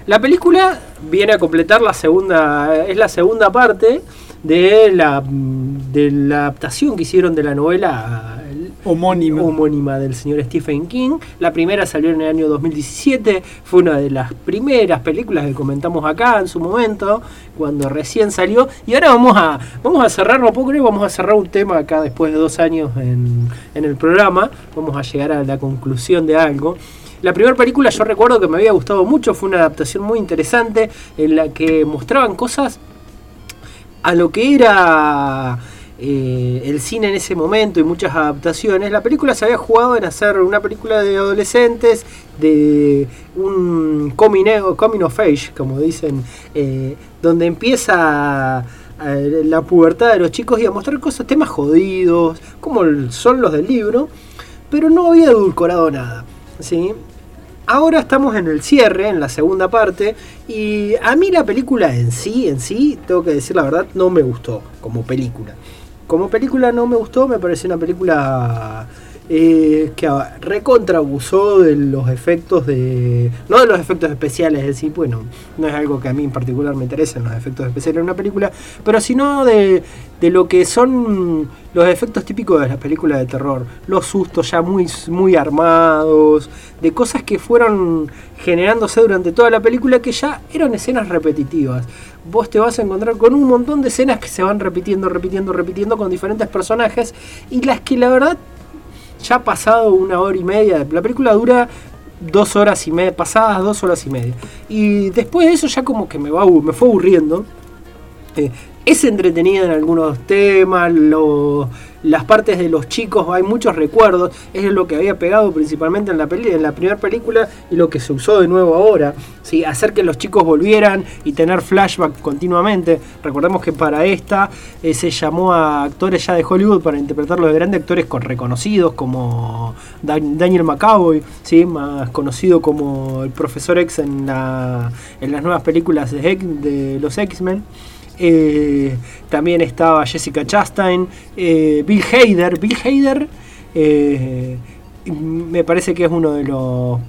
la película viene a completar la segunda. Es la segunda parte de la, de la adaptación que hicieron de la novela Homónima. homónima del señor Stephen King. La primera salió en el año 2017, fue una de las primeras películas que comentamos acá en su momento, cuando recién salió. Y ahora vamos a, vamos a cerrar, no puedo creer, vamos a cerrar un tema acá después de dos años en, en el programa. Vamos a llegar a la conclusión de algo. La primera película yo recuerdo que me había gustado mucho, fue una adaptación muy interesante en la que mostraban cosas a lo que era eh, el cine en ese momento y muchas adaptaciones, la película se había jugado en hacer una película de adolescentes, de un coming, coming of age, como dicen, eh, donde empieza eh, la pubertad de los chicos y a mostrar cosas, temas jodidos, como son los del libro, pero no había edulcorado nada. ¿sí? Ahora estamos en el cierre, en la segunda parte, y a mí la película en sí, en sí, tengo que decir la verdad, no me gustó como película. Como película no me gustó, me pareció una película eh, que a- recontra abusó de los efectos de... No de los efectos especiales, es decir, bueno, no es algo que a mí en particular me interesen los efectos especiales en una película, pero sino de, de lo que son los efectos típicos de las películas de terror. Los sustos ya muy, muy armados, de cosas que fueron generándose durante toda la película que ya eran escenas repetitivas. Vos te vas a encontrar con un montón de escenas que se van repitiendo, repitiendo, repitiendo con diferentes personajes y las que la verdad ya ha pasado una hora y media. La película dura dos horas y media, pasadas dos horas y media. Y después de eso ya como que me, va, me fue aburriendo. Eh, es entretenida en algunos temas, las partes de los chicos, hay muchos recuerdos, es lo que había pegado principalmente en la, peli, en la primera película y lo que se usó de nuevo ahora, ¿sí? hacer que los chicos volvieran y tener flashback continuamente. Recordemos que para esta eh, se llamó a actores ya de Hollywood para interpretarlos de grandes actores con reconocidos como Dan- Daniel McAvoy, ¿sí? más conocido como el Profesor X en, la- en las nuevas películas de los X-Men. Eh, también estaba Jessica Chastain, eh, Bill Hader. Bill Hader eh, me parece que es uno de los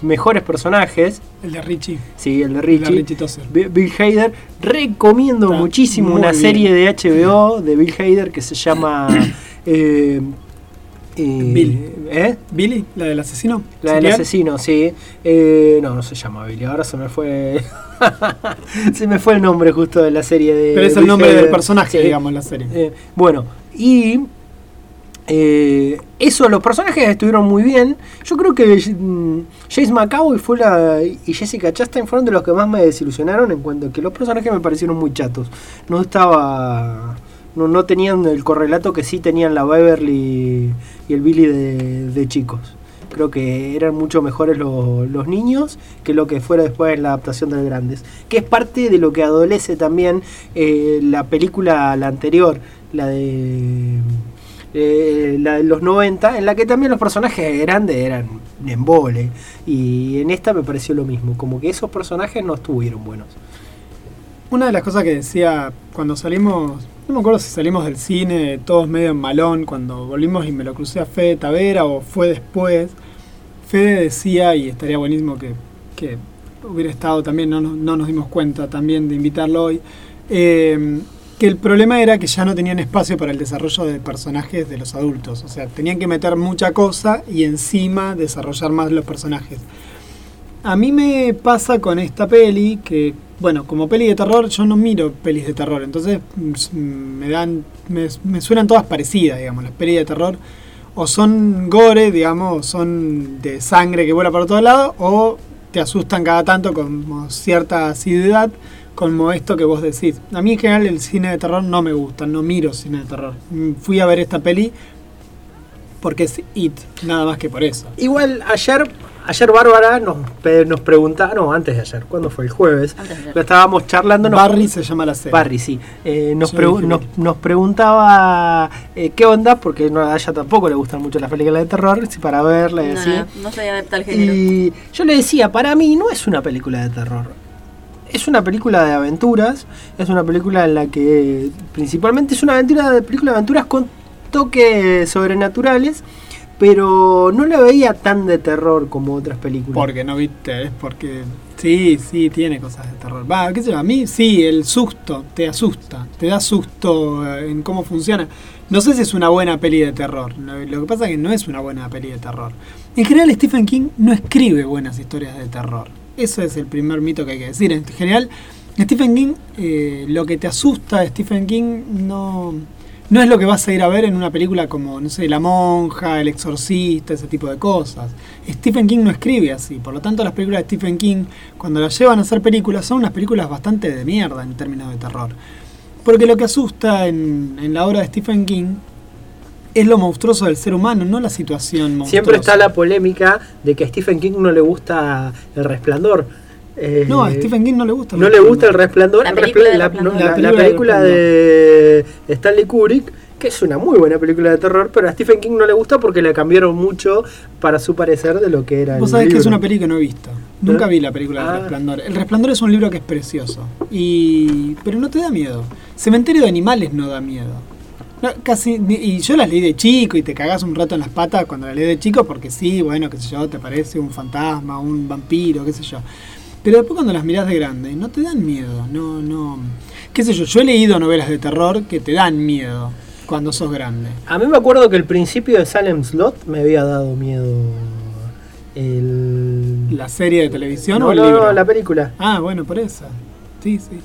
mejores personajes. El de Richie. Sí, el de El de Richie. Bill Hader. Recomiendo Está muchísimo una bien. serie de HBO de Bill Hader que se llama... eh, Bill. ¿eh? ¿Billy? ¿La del asesino? La del asesino, sí. Eh, no, no se llama Billy. Ahora se me fue. se me fue el nombre justo de la serie de. Pero es el nombre del personaje, Sí. digamos, la serie. Eh, bueno, y. eh, eso, los personajes estuvieron muy bien. Yo creo que mm, Jace McAvoy fue la, y Jessica Chastain fueron de los que más me desilusionaron en cuanto a que los personajes me parecieron muy chatos. No estaba. No, no tenían el correlato que sí tenían la Beverly y el Billy de, chicos. Creo que eran mucho mejores lo- los niños que lo que fuera después en la adaptación de grandes. Que es parte de lo que adolece también eh, la película, la anterior, la de eh, la de los 90, en la que también los personajes grandes eran en. Y en esta me pareció lo mismo, como que esos personajes no estuvieron buenos. Una de las cosas que decía cuando salimos, no me acuerdo si salimos del cine, todos medio en malón, cuando volvimos y me lo crucé a Fede Tavera o fue después, Fede decía, y estaría buenísimo que, que hubiera estado también, no, no nos dimos cuenta también de invitarlo hoy, eh, que el problema era que ya no tenían espacio para el desarrollo de personajes de los adultos, o sea, tenían que meter mucha cosa y encima desarrollar más los personajes. A mí me pasa con esta peli que, bueno, como peli de terror, yo no miro pelis de terror, entonces mm, me dan, me, suenan todas parecidas, digamos, las pelis de terror o son gore, digamos, son de sangre que vuela para todos lados, o te asustan cada tanto con cierta asiduidad, como esto que vos decís. A mí en general el cine de terror no me gusta, no miro cine de terror. Fui a ver esta peli porque es It, nada más que por eso. Igual ayer, ayer Bárbara nos, nos preguntaba, no, antes de ayer, ¿cuándo fue? El jueves. Antes de ayer. Lo estábamos charlando. nos- Barry se llama la serie. Barry, sí. Eh, nos, pregu- nos, nos preguntaba eh, qué onda, porque no, a ella tampoco le gustan mucho las películas de terror, si para verla y No, así. no, no soy adepta al género. Y yo le decía, para mí no es una película de terror. Es una película de aventuras, es una película en la que principalmente es una aventura de película de aventuras con toques sobrenaturales, pero no la veía tan de terror como otras películas. Porque no viste, es porque sí, sí, tiene cosas de terror. Va, qué sé yo, a mí sí, el susto te asusta, te da susto eh, en cómo funciona. No sé si es una buena peli de terror, lo, que pasa es que no es una buena peli de terror. En general Stephen King no escribe buenas historias de terror. Eso es el primer mito que hay que decir. En general, Stephen King, eh, lo que te asusta de Stephen King no, no es lo que vas a ir a ver en una película como, no sé, La Monja, El Exorcista, ese tipo de cosas. Stephen King no escribe así, por lo tanto las películas de Stephen King, cuando las llevan a hacer películas, son unas películas bastante de mierda en términos de terror. Porque lo que asusta en, en la obra de Stephen King es lo monstruoso del ser humano, no la situación monstruosa. Siempre está la polémica de que a Stephen King no le gusta el resplandor. Eh, No, a Stephen King no le gusta. el no le gusta el resplandor. La el película de la, Resplandor. no, La la- la película de película de Stanley Kubrick, que es una muy buena película de terror, pero a Stephen King no le gusta porque le cambiaron mucho para su parecer de lo que era Vos el sabés que es una peli que no he visto. Nunca ¿Eh? vi la película Ah. del Resplandor. El Resplandor es un libro que es precioso. Y... Pero no te da miedo. Cementerio de Animales no da miedo. No, casi, y yo las leí de chico y te cagás un rato en las patas cuando las leí de chico porque sí, bueno, qué sé yo, te parece un fantasma, un vampiro, qué sé yo. Pero después cuando las mirás de grande, no te dan miedo, no, no. Qué sé yo, yo he leído novelas de terror que te dan miedo cuando sos grande. A mí me acuerdo que el principio de Salem Slot me había dado miedo. El... ¿La serie de televisión no, o el no, libro? no, la película. Ah, bueno, por eso. Sí, sí.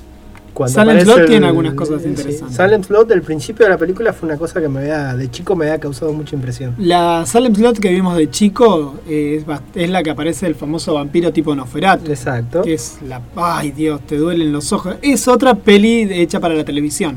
Cuando Salem Slot el- tiene algunas cosas sí, interesantes. Salem Slot del principio de la película fue una cosa que me había, de chico me había causado mucha impresión. La Salem Slot que vimos de chico eh, es, la que aparece el famoso vampiro tipo Nosferatu. Exacto. Que es la. Ay, Dios, te duelen los ojos. Es otra peli hecha para la televisión.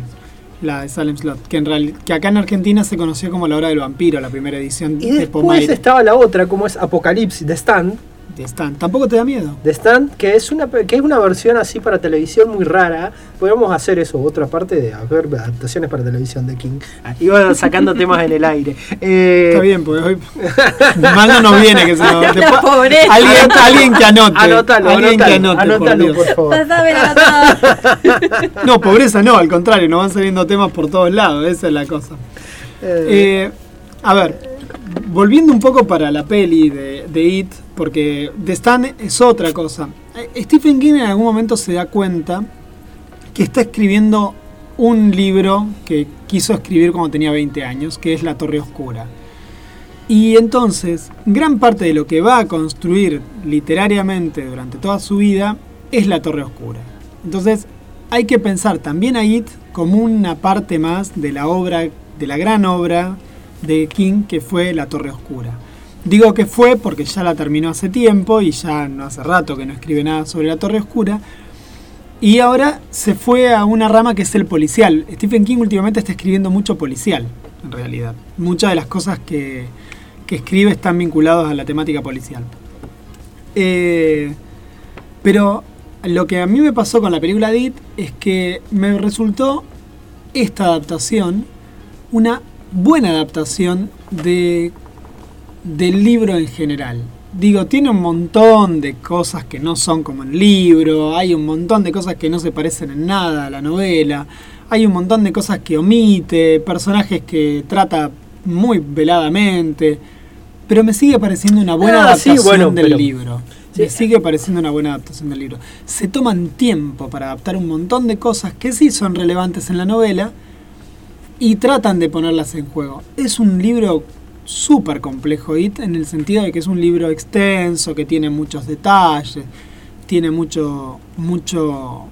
La de Salem Slot. Que, en real- que acá en Argentina se conoció como La Hora del Vampiro, la primera edición Y de después estaba la otra, como es Apocalipsis, de Stand. De Stan. Tampoco te da miedo. De Stand, que es una que es una versión así para televisión muy rara. Podemos hacer eso, otra parte de hacer adaptaciones para televisión de King. Ah, Iba sacando temas en el aire. Eh, Está bien, porque hoy. Mal no nos viene que se nos. La después- pobreza. alguien, alguien que anote. Anótalo, alguien que anótalo, anote, por anótalo, Dios. por favor. No, pobreza no, al contrario, nos van saliendo temas por todos lados, esa es la cosa. Eh, Eh, a ver, volviendo un poco para la peli de, de It, porque The Stand es otra cosa. Eh, Stephen King en algún momento se da cuenta que está escribiendo un libro que quiso escribir cuando tenía 20 años, que es La Torre Oscura. Y entonces, gran parte de lo que va a construir literariamente durante toda su vida es la Torre Oscura. Entonces, hay que pensar también a It como una parte más de la obra, de la gran obra de King que fue La Torre Oscura. Digo que fue porque ya la terminó hace tiempo y ya no hace rato que no escribe nada sobre la Torre Oscura. Y ahora se fue a una rama que es el policial. Stephen King últimamente está escribiendo mucho policial, en realidad. Muchas de las cosas que, que escribe están vinculadas a la temática policial. Eh, pero lo que a mí me pasó con la película de It es que me resultó esta adaptación una buena adaptación de, del libro en general. Digo, tiene un montón de cosas que no son como el libro, hay un montón de cosas que no se parecen en nada a la novela, hay un montón de cosas que omite, personajes que trata muy veladamente, pero me sigue pareciendo una buena Ah, sí, adaptación bueno, del pero- libro. Sí. Me sigue pareciendo una buena adaptación del libro. Se toman tiempo para adaptar un montón de cosas que sí son relevantes en la novela y tratan de ponerlas en juego. Es un libro súper complejo It en el sentido de que es un libro extenso, que tiene muchos detalles, tiene mucho, mucho,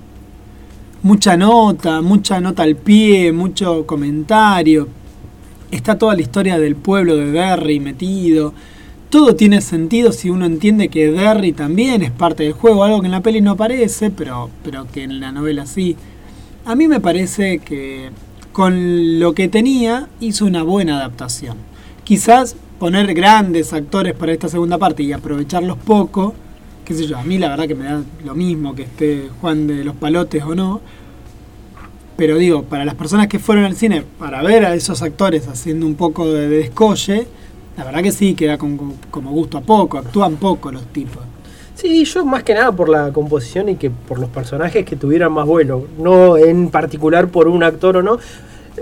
mucha nota, mucha nota al pie, mucho comentario. Está toda la historia del pueblo de Derry metido. Todo tiene sentido si uno entiende que Derry también es parte del juego, algo que en la peli no aparece, pero, pero que en la novela sí. A mí me parece que con lo que tenía hizo una buena adaptación. Quizás poner grandes actores para esta segunda parte y aprovecharlos poco, qué sé yo, a mí la verdad que me da lo mismo que esté Juan de los Palotes o no. Pero digo, para las personas que fueron al cine para ver a esos actores haciendo un poco de descolle, la verdad que sí, queda con- como gusto a poco, actúan poco los tipos. Sí, yo más que nada por la composición y que por los personajes que tuvieran más vuelo, no en particular por un actor o no.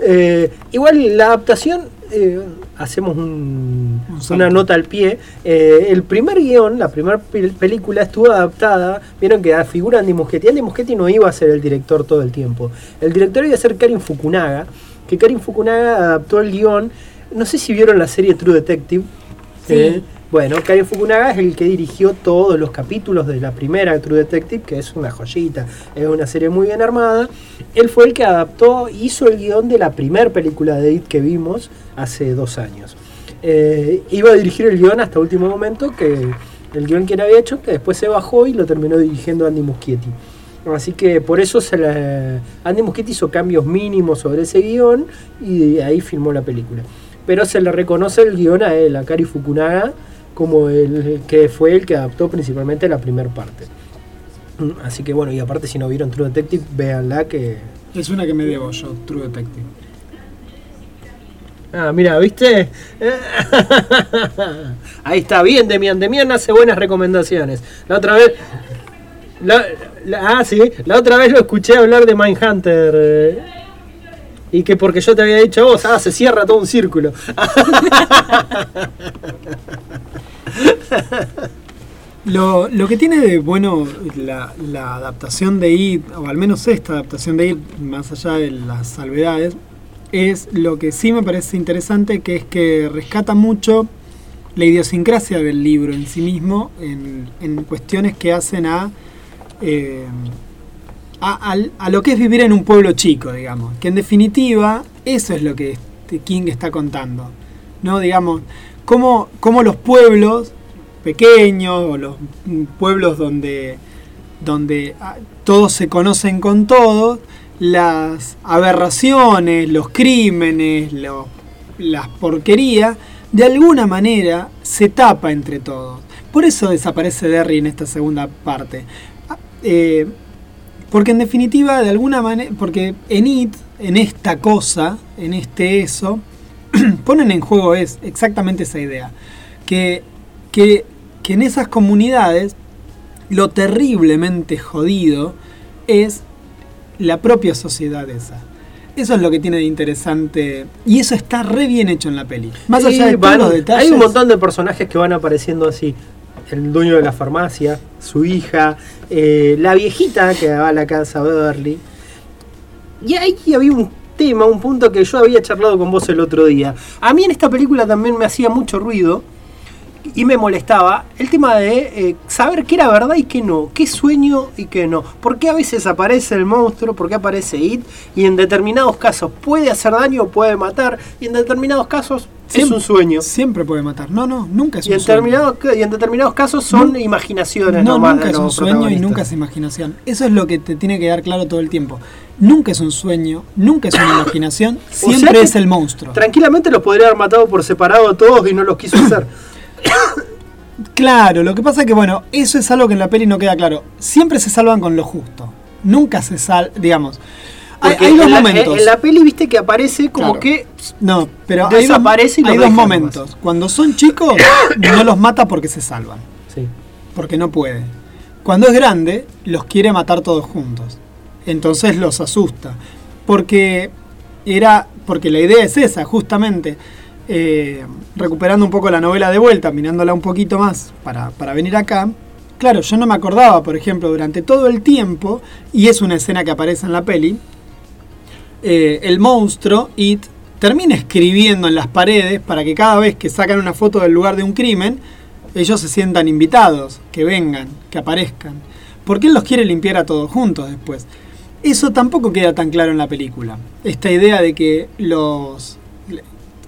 Eh, igual la adaptación, eh, hacemos un- una nota al pie. Eh, el primer guion, la primera pel- película estuvo adaptada. Vieron que figura Andy Muschietti. Andy Muschietti no iba a ser el director todo el tiempo. El director iba a ser Karin Fukunaga. Que Karin Fukunaga adaptó el guion. No sé si vieron la serie True Detective. Sí. Bueno, Karin Fukunaga es el que dirigió todos los capítulos de la primera True Detective, que es una joyita, es una serie muy bien armada. Él fue el que adaptó, hizo el guion de la primera película de It que vimos hace dos años. Eh, iba a dirigir el guion hasta último momento, que el guion que él había hecho, que después se bajó y lo terminó dirigiendo Andy Muschietti. Así que por eso se la- Andy Muschietti hizo cambios mínimos sobre ese guion y ahí filmó la película. Pero se le reconoce el guion a él, a Kari Fukunaga, como el que fue el que adaptó principalmente la primera parte. Mm, Así que bueno, y aparte si no vieron True Detective, véanla que... Es una que me debo yo, True Detective. Ah, mira, ¿viste? Ahí está, bien, Demian. Demian hace buenas recomendaciones. La otra vez... la- la- ah, sí. La otra vez lo escuché hablar de Mindhunter. Y que porque yo te había dicho a vos, ah, se cierra todo un círculo. Lo, lo que tiene de bueno la, la adaptación de IT, o al menos esta adaptación de IT, más allá de las salvedades, es lo que sí me parece interesante, que es que rescata mucho la idiosincrasia del libro en sí mismo, en, en cuestiones que hacen a, eh, a, lo que es vivir en un pueblo chico, digamos. Que en definitiva, eso es lo que este King está contando. ¿No? Digamos, cómo, cómo los pueblos pequeños o los pueblos donde, donde ah, todos se conocen con todos, las aberraciones, los crímenes, lo- las porquerías, de alguna manera se tapa entre todos. Por eso desaparece Derry en esta segunda parte. Ah, eh, porque en definitiva, de alguna manera, porque en IT, en esta cosa, en este eso, ponen en juego es exactamente esa idea. Que, que, que en esas comunidades lo terriblemente jodido es la propia sociedad esa. Eso es lo que tiene de interesante. Y eso está re bien hecho en la peli. Más allá de todos los detalles. Hay un montón de personajes que van apareciendo así. El dueño de la farmacia, su hija, eh, la viejita que va a la casa Beverly. Y ahí había un tema, un punto que yo había charlado con vos el otro día. A mí en esta película también me hacía mucho ruido y me molestaba el tema de eh, saber qué era verdad y qué no, qué sueño y qué no. ¿Por qué a veces aparece el monstruo? ¿Por qué aparece It? Y en determinados casos puede hacer daño o puede matar, y en determinados casos es un sueño. Siempre puede matar. No, no, nunca es Y un en, sueño. y en determinados casos son No- imaginaciones No, nomás nunca de es un sueño y nunca es imaginación. Eso es lo que te tiene que dar claro todo el tiempo. Nunca es un sueño, nunca es una imaginación, O sea siempre es el monstruo. Tranquilamente los podría haber matado por separado a todos y no los quiso hacer. Claro, lo que pasa es que, bueno, eso es algo que en la peli no queda claro. Siempre se salvan con lo justo. Nunca se sal, digamos. Hay, dos en, la, momentos. en la peli viste que aparece como Claro. que No, pero hay dos, y hay dos momentos. Cuando son chicos, no los mata porque se salvan. Sí. Porque no puede. Cuando es grande, los quiere matar todos juntos. Entonces los asusta. Porque era. Porque la idea es esa, justamente. eh, recuperando un poco la novela de vuelta, mirándola un poquito más para, para venir acá. Claro, yo no me acordaba, por ejemplo, durante todo el tiempo, y es una escena que aparece en la peli, eh, el monstruo, It, termina escribiendo en las paredes para que cada vez que sacan una foto del lugar de un crimen, ellos se sientan invitados, que vengan, que aparezcan. Porque él los quiere limpiar a todos juntos después. Eso tampoco queda tan claro en la película. Esta idea de que los.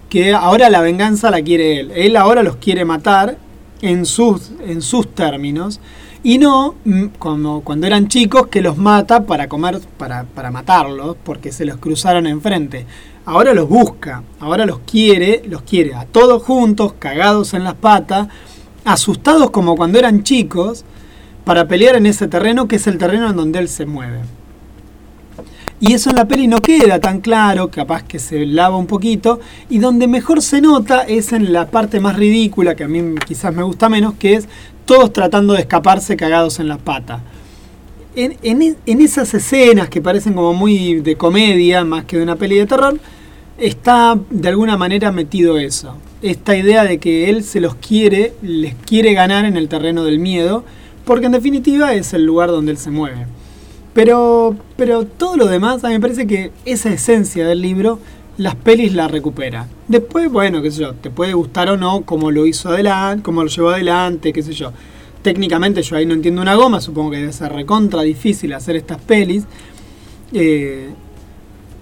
que ahora la venganza la quiere él. Él ahora los quiere matar en sus, en sus términos. Y no mm, como cuando eran chicos que los mata para comer, para, para matarlos, porque se los cruzaron enfrente. Ahora los busca, ahora los quiere, los quiere a todos juntos, cagados en las patas, asustados como cuando eran chicos, para pelear en ese terreno que es el terreno en donde él se mueve. Y eso en la peli no queda tan claro, capaz que se lava un poquito, y donde mejor se nota es en la parte más ridícula, que a mí quizás me gusta menos, que es todos tratando de escaparse cagados en las patas. En, en esas escenas que parecen como muy de comedia, más que de una peli de terror, está de alguna manera metido eso. Esta idea de que él se los quiere, les quiere ganar en el terreno del miedo, porque en definitiva es el lugar donde él se mueve. Pero, pero todo lo demás, a mí me parece que esa esencia del libro, las pelis la recupera. Después, bueno, qué sé yo, te puede gustar o no cómo lo hizo adelante, cómo lo llevó adelante, qué sé yo. Técnicamente yo ahí no entiendo una goma, supongo que debe ser recontra difícil hacer estas pelis. Eh,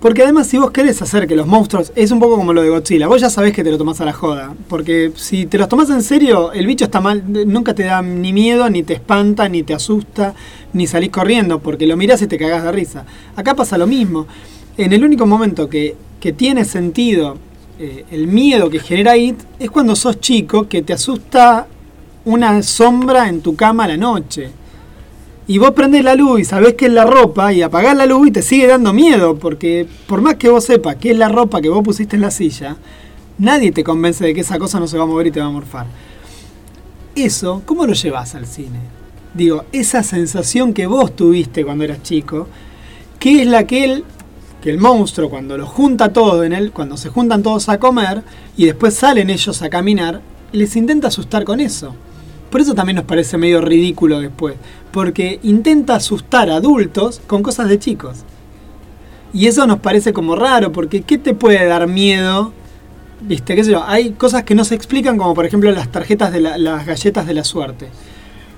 porque además si vos querés hacer que los monstruos, es un poco como lo de Godzilla, vos ya sabés que te lo tomás a la joda. Porque si te los tomás en serio, el bicho está mal, nunca te da ni miedo, ni te espanta, ni te asusta, ni salís corriendo, porque lo mirás y te cagás de risa. Acá pasa lo mismo. En el único momento que, que tiene sentido eh, el miedo que genera IT es cuando sos chico, que te asusta una sombra en tu cama la noche. Y vos prendés la luz y sabés que es la ropa y apagás la luz y te sigue dando miedo, porque por más que vos sepas que es la ropa que vos pusiste en la silla, nadie te convence de que esa cosa no se va a mover y te va a morfar. Eso, ¿cómo lo llevas al cine? Digo, esa sensación que vos tuviste cuando eras chico, que es la que él, que el monstruo cuando lo junta todo en él, cuando se juntan todos a comer y después salen ellos a caminar, les intenta asustar con eso. Por eso también nos parece medio ridículo después, porque intenta asustar a adultos con cosas de chicos. Y eso nos parece como raro, porque ¿qué te puede dar miedo? Viste, qué sé yo, hay cosas que no se explican, como por ejemplo las tarjetas de la- las galletas de la suerte.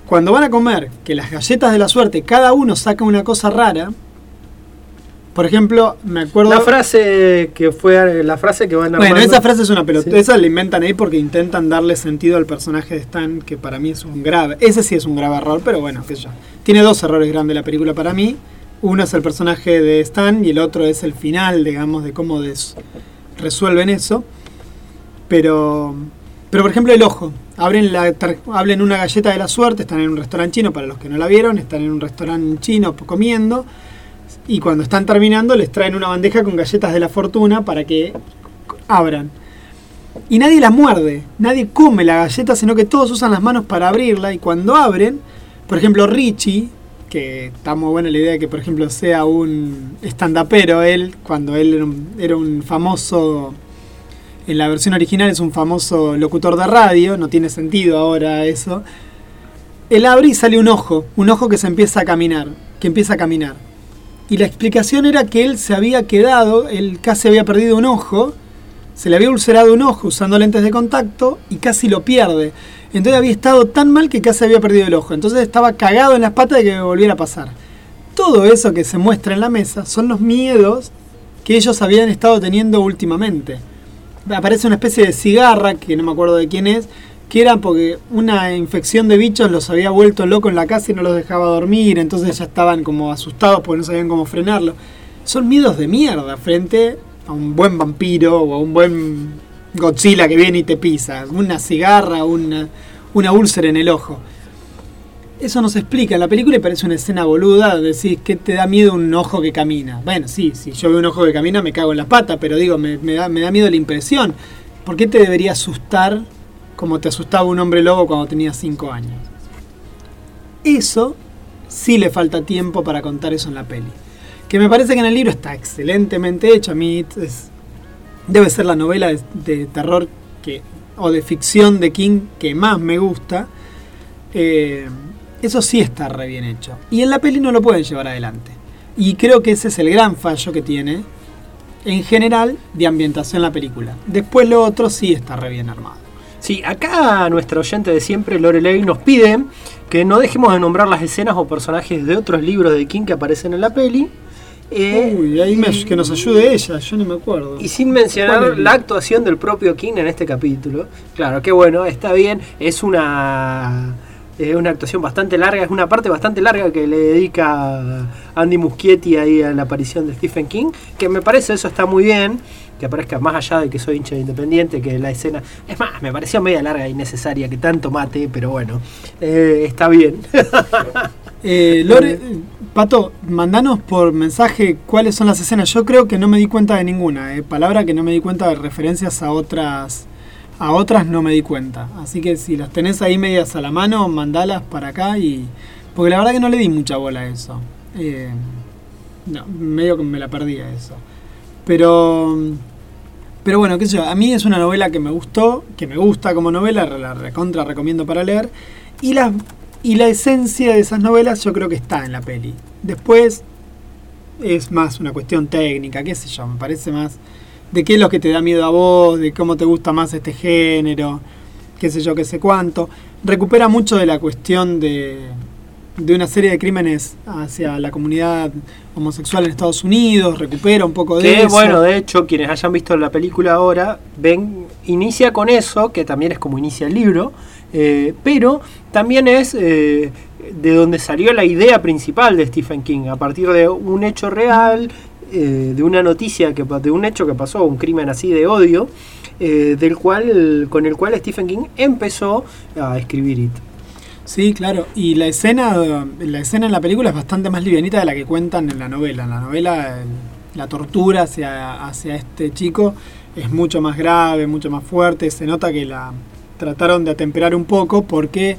Cuando van a comer, que las galletas de la suerte, cada uno saca una cosa rara, Por ejemplo, me acuerdo... La frase que fue la frase que van a Bueno, esa frase es una pelota. Sí. Esa la inventan ahí porque intentan darle sentido al personaje de Stan, que para mí es un grave. Ese sí es un grave error, pero bueno, qué sé yo. Tiene dos errores grandes la película para mí. Uno es el personaje de Stan y el otro es el final, digamos, de cómo des- resuelven eso. Pero, pero por ejemplo, el ojo. Abren, la, abren una galleta de la suerte, están en un restaurante chino, para los que no la vieron, están en un restaurante chino comiendo. Y cuando están terminando, les traen una bandeja con galletas de la fortuna para que abran. Y nadie la muerde, nadie come la galleta, sino que todos usan las manos para abrirla. Y cuando abren, por ejemplo, Richie, que está muy buena la idea de que, por ejemplo, sea un estandapero él, cuando él era un, era un famoso. En la versión original es un famoso locutor de radio, no tiene sentido ahora eso. Él abre y sale un ojo, un ojo que se empieza a caminar, que empieza a caminar. Y la explicación era que él se había quedado, él casi había perdido un ojo, se le había ulcerado un ojo usando lentes de contacto y casi lo pierde. Entonces había estado tan mal que casi había perdido el ojo. Entonces estaba cagado en las patas de que volviera a pasar. Todo eso que se muestra en la mesa son los miedos que ellos habían estado teniendo últimamente. Aparece una especie de cigarra, que no me acuerdo de quién es, porque una infección de bichos los había vuelto loco en la casa y no los dejaba dormir, entonces ya estaban como asustados porque no sabían cómo frenarlo. Son miedos de mierda frente a un buen vampiro o a un buen Godzilla que viene y te pisa, una cigarra, una, una úlcera en el ojo. Eso no se explica en la película y parece una escena boluda, decís que te da miedo un ojo que camina. Bueno, sí, si yo veo un ojo que camina me cago en la pata, pero digo, me da, me da miedo la impresión. ¿Por qué te debería asustar como te asustaba un hombre lobo cuando tenías 5 años? Eso sí le falta tiempo para contar eso en la peli. Que me parece que en el libro está excelentemente hecho. A mí debe ser la novela de, terror que, o de ficción de King que más me gusta. Eh, eso sí está re bien hecho. Y en la peli no lo pueden llevar adelante. Y creo que ese es el gran fallo que tiene, en general, de ambientación en la película. Después lo otro sí está re bien armado. Sí, acá nuestra oyente de siempre, Lorelei, nos pide que no dejemos de nombrar las escenas o personajes de otros libros de King que aparecen en la peli. Eh, Uy, ahí me- que nos ayude ella, yo no me acuerdo. Y sin mencionar ¿Cuál es? la actuación del propio King en este capítulo. Claro, que bueno, está bien. Es una, eh, una actuación bastante larga, es una parte bastante larga que le dedica Andy Muschietti ahí a la aparición de Stephen King. Que me parece eso está muy bien. Que aparezca más allá de que soy hincha de independiente, que la escena. Es más, me pareció media larga e innecesaria que tanto mate, pero bueno, eh, está bien. Eh, Lore, Pato, mandanos por mensaje cuáles son las escenas. Yo creo que no me di cuenta de ninguna. Eh. Palabra que no me di cuenta de referencias a otras. A otras no me di cuenta. Así que si las tenés ahí medias a la mano, mandalas para acá y. Porque la verdad que no le di mucha bola a eso. Eh, no, medio que me la perdí a eso. Pero. Pero bueno, qué sé yo, a mí es una novela que me gustó, que me gusta como novela, la recontra recomiendo para leer. Y la, y la esencia de esas novelas yo creo que está en la peli. Después es más una cuestión técnica, qué sé yo, me parece más de qué es lo que te da miedo a vos, de cómo te gusta más este género, qué sé yo, qué sé cuánto. Recupera mucho de la cuestión de, de una serie de crímenes hacia la comunidad homosexual en Estados Unidos, recupera un poco de Que eso. bueno, de hecho, quienes hayan visto la película ahora, ven, inicia con eso, que también es como inicia el libro, eh, pero también es eh, de donde salió la idea principal de Stephen King, a partir de un hecho real, eh, de una noticia, que, de un hecho que pasó, un crimen así de odio, eh, del cual, con el cual Stephen King empezó a escribir It. Sí, claro. Y la escena, la escena en la película es bastante más livianita de la que cuentan en la novela. En la novela el- la tortura hacia, hacia este chico es mucho más grave, mucho más fuerte. Se nota que la trataron de atemperar un poco porque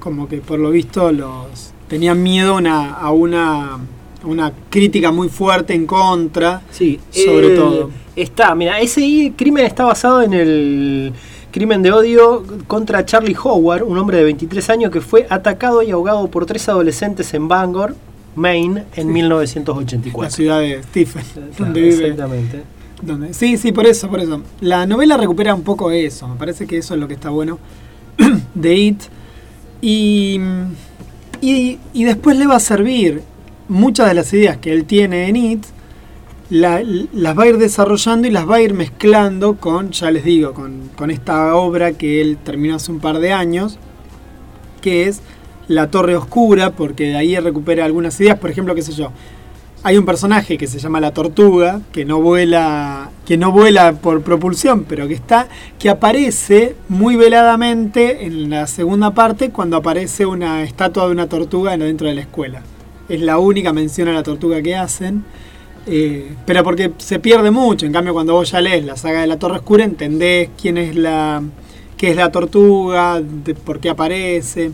como que por lo visto los tenían miedo una- a una, a una crítica muy fuerte en contra. Sí, Sobre eh, todo. Está, mira, ese crimen está basado en el crimen de odio contra Charlie Howard, un hombre de 23 años que fue atacado y ahogado por tres adolescentes en Bangor, Maine, en La 1984. ciudad de Stephen, donde vive. exactamente. Sí, sí, por eso, por eso. La novela recupera un poco eso, me parece que eso es lo que está bueno de It. Y, y, y después le va a servir muchas de las ideas que él tiene en It, la- las va a ir desarrollando y las va a ir mezclando con, ya les digo, con, con esta obra que él terminó hace un par de años, que es La Torre Oscura, porque de ahí recupera algunas ideas, por ejemplo, qué sé yo. Hay un personaje que se llama la tortuga, que no vuela, que no vuela por propulsión, pero que está, que aparece muy veladamente en la segunda parte cuando aparece una estatua de una tortuga dentro de la escuela. Es la única mención a la tortuga que hacen. Eh, pero porque se pierde mucho. En cambio, cuando vos ya lees la saga de la Torre Oscura, entendés quién es la. qué es la tortuga, por qué aparece.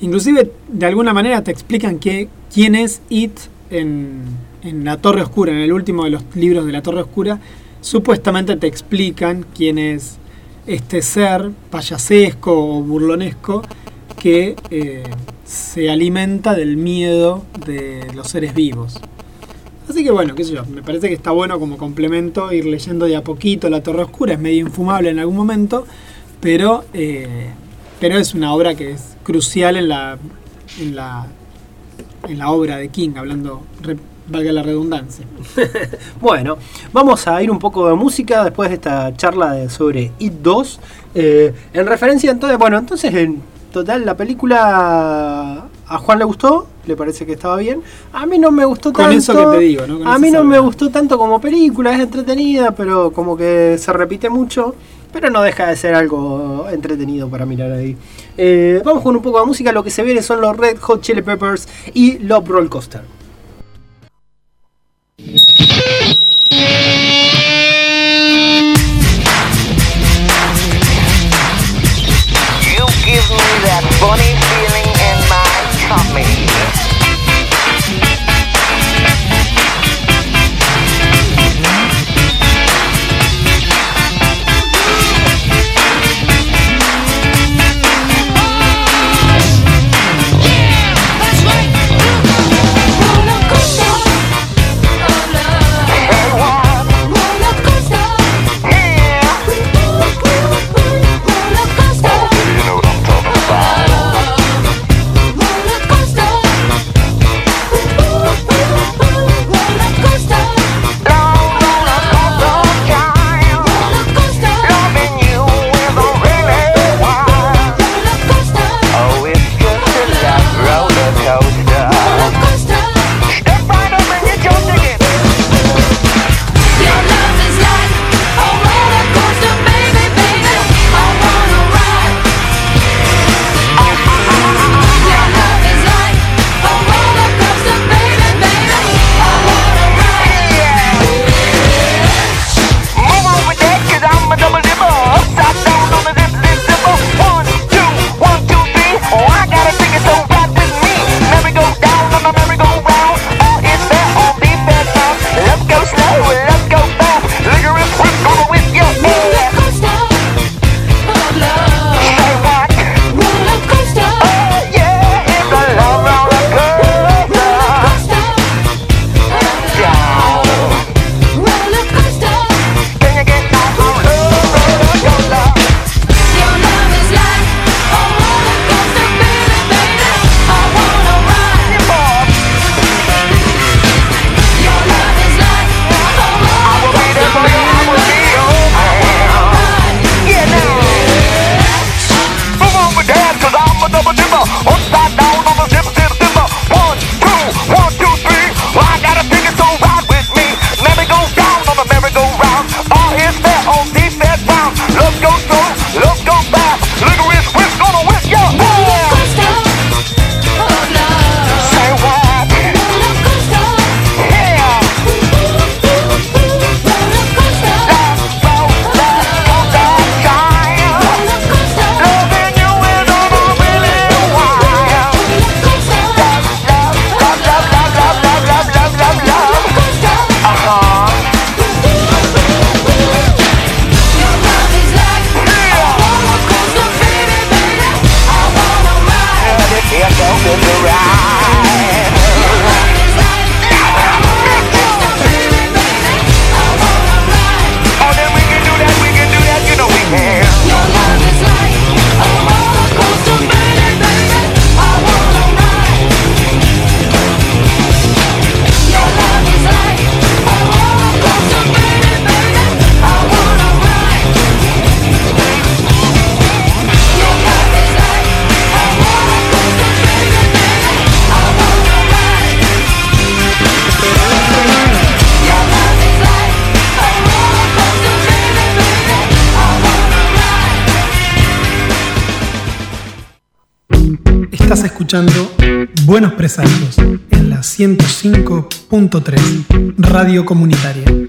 Inclusive, de alguna manera te explican quién es It en, en La Torre Oscura, en el último de los libros de La Torre Oscura. Supuestamente te explican quién es este ser payasesco o burlonesco que eh, se alimenta del miedo de los seres vivos. Así que bueno, qué sé yo, me parece que está bueno como complemento ir leyendo de a poquito La Torre Oscura, es medio infumable en algún momento, pero, eh, pero es una obra que es crucial en la, en la, en la obra de King, hablando, re- valga la redundancia. Bueno, vamos a ir un poco de música después de esta charla de- sobre It 2. Eh, en referencia entonces, bueno, entonces en total la película a Juan le gustó, le parece que estaba bien. A mí no me gustó Con tanto. eso que te digo, ¿no? Con a mí no me gustó tanto como película, es entretenida, pero como que se repite mucho. Pero no deja de ser algo entretenido para mirar ahí. Eh, vamos con un poco de música. Lo que se viene son los Red Hot Chili Peppers y Love Roll Coaster. You give me that funny feeling in my tummy. En la 105.3 Radio Comunitaria.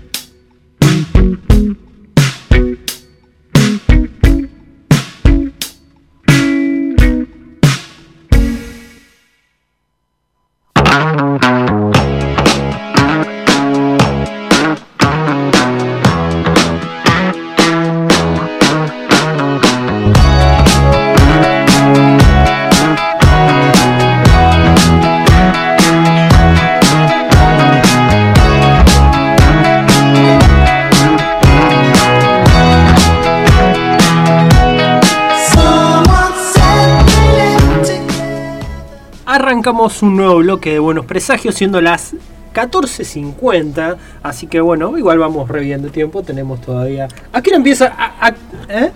Bloque de Buenos Presagios, siendo las 14.50. Así que bueno, igual vamos reviendo tiempo. Tenemos todavía. ¿A qué hora empieza? ¿A, a- ¿Eh?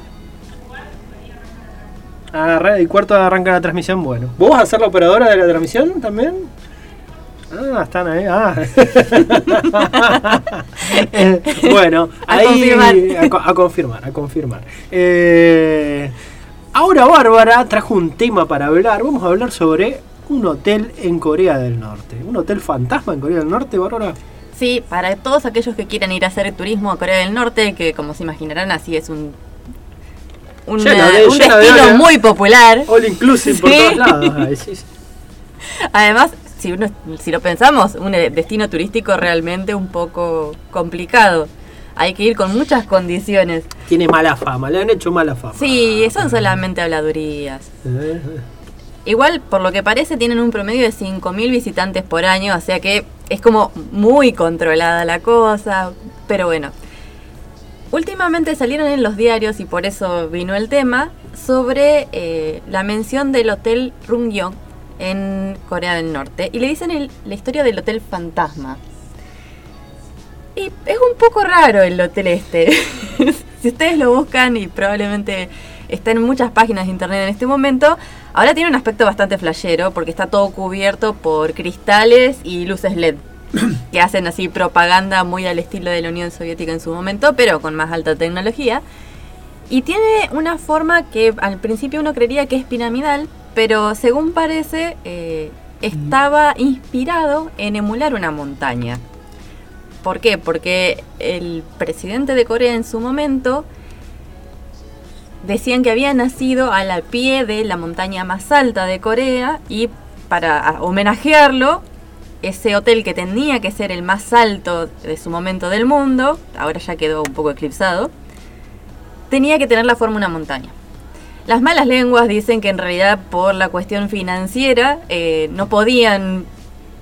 A re- y cuarto arranca la transmisión. Bueno, ¿vos vas a ser la operadora de la transmisión también? Ah, están ahí. Ah. Bueno, A ahí confirmar. A, a confirmar, a confirmar. Eh, ahora Bárbara trajo un tema para hablar. Vamos a hablar sobre un hotel en Corea del Norte. Un hotel fantasma en Corea del Norte, Bárbara. Sí, para todos aquellos que quieran ir a hacer turismo a Corea del Norte, que como se imaginarán así es un, una- Lleno de- un de destino muy popular. All inclusive por todos lados. Ay, sí, sí. Además, si, uno, si lo pensamos, un eh, destino turístico realmente un poco complicado. Hay que ir con muchas condiciones. Tiene mala fama, le han hecho mala fama. Sí, son solamente habladurías. Eh, Igual, por lo que parece, tienen un promedio de 5.000 visitantes por año, o sea que es como muy controlada la cosa, pero bueno. Últimamente salieron en los diarios, y por eso vino el tema, sobre eh, la mención del Hotel Rungyong en Corea del Norte. Y le dicen la historia del Hotel Fantasma. Y es un poco raro el hotel este. si ustedes lo buscan y probablemente está en muchas páginas de internet en este momento, ahora tiene un aspecto bastante flashero porque está todo cubierto por cristales y luces LED que hacen así propaganda muy al estilo de la Unión Soviética en su momento, pero con más alta tecnología. Y tiene una forma que al principio uno creería que es piramidal, pero según parece eh, estaba inspirado en emular una montaña. ¿Por qué? Porque el presidente de Corea en su momento decían que había nacido a pie de la montaña más alta de Corea y para homenajearlo, ese hotel que tenía que ser el más alto de su momento del mundo, ahora ya quedó un poco eclipsado, tenía que tener la forma de una montaña. Las malas lenguas dicen que en realidad por la cuestión financiera eh, no podían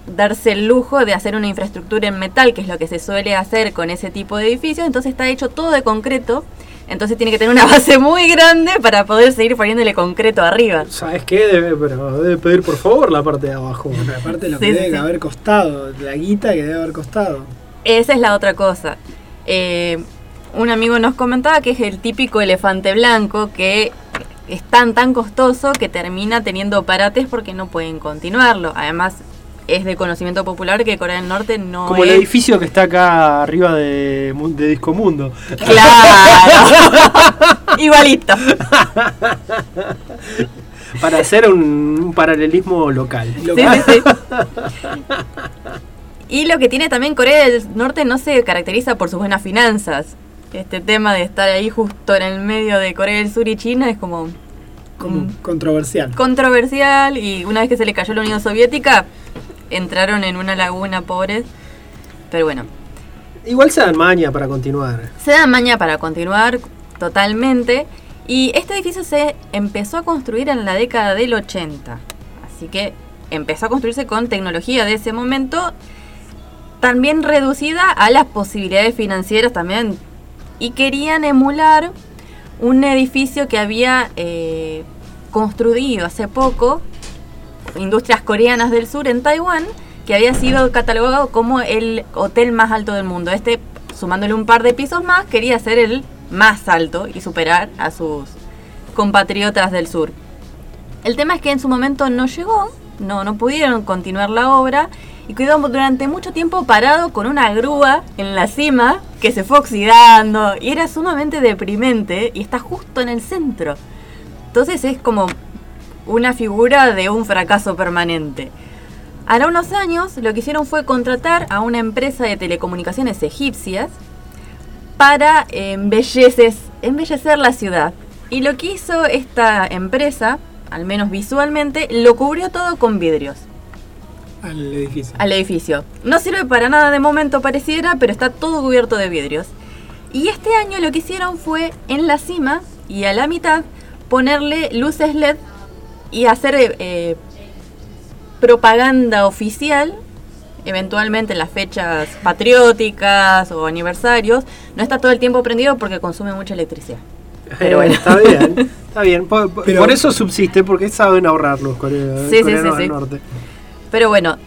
darse el lujo de hacer una infraestructura en metal, que es lo que se suele hacer con ese tipo de edificios, entonces está hecho todo de concreto, entonces tiene que tener una base muy grande para poder seguir poniéndole concreto arriba. ¿Sabes qué? Debe, pero debe pedir por favor la parte de abajo. Pero aparte lo Sí, que sí, debe sí. haber costado, la guita que debe haber costado. Esa es la otra cosa. Eh, un amigo nos comentaba que es el típico elefante blanco que es tan tan costoso que termina teniendo parates porque no pueden continuarlo. Además, es de conocimiento popular que Corea del Norte no Como el edificio que está acá arriba de, de Disco Mundo. Claro. Igualito. Para hacer un, un paralelismo local. Sí, sí, sí. Y lo que tiene también Corea del Norte no se caracteriza por sus buenas finanzas. Este tema de estar ahí justo en el medio de Corea del Sur y China es como Como Mm. controversial. controversial y una vez que se le cayó la Unión Soviética entraron en una laguna pobres. Pero bueno, Igual se dan maña para continuar. se da maña para continuar totalmente y este edificio se empezó a construir en la década del 80. Así que empezó a construirse con tecnología de ese momento también reducida a las posibilidades financieras también y querían emular un edificio que había eh, construido hace poco industrias coreanas del sur en Taiwán que había sido catalogado como el hotel más alto del mundo. Este, sumándole un par de pisos más, quería ser el más alto y superar a sus compatriotas del sur. El tema es que en su momento no llegó, no, no pudieron continuar la obra y quedó durante mucho tiempo parado con una grúa en la cima que se fue oxidando y era sumamente deprimente y está justo en el centro. Entonces es como una figura de un fracaso permanente. Ahora unos años lo que hicieron fue contratar a una empresa de telecomunicaciones egipcias para embelleces- embellecer la ciudad. Y lo que hizo esta empresa, al menos visualmente, lo cubrió todo con vidrios Al edificio. al edificio. No sirve para nada de momento pareciera, pero está todo cubierto de vidrios. Y este año lo que hicieron fue en la cima y a la mitad ponerle luces LED y hacer eh, eh, propaganda oficial, eventualmente en las fechas patrióticas o aniversarios. No está todo el tiempo prendido porque consume mucha electricidad. Pero Eh, bueno. Está bien, está bien. Por, Pero- por eso subsiste, porque saben ahorrar los core- Sí, sí, coreanos sí, del sí. norte. Pero bueno,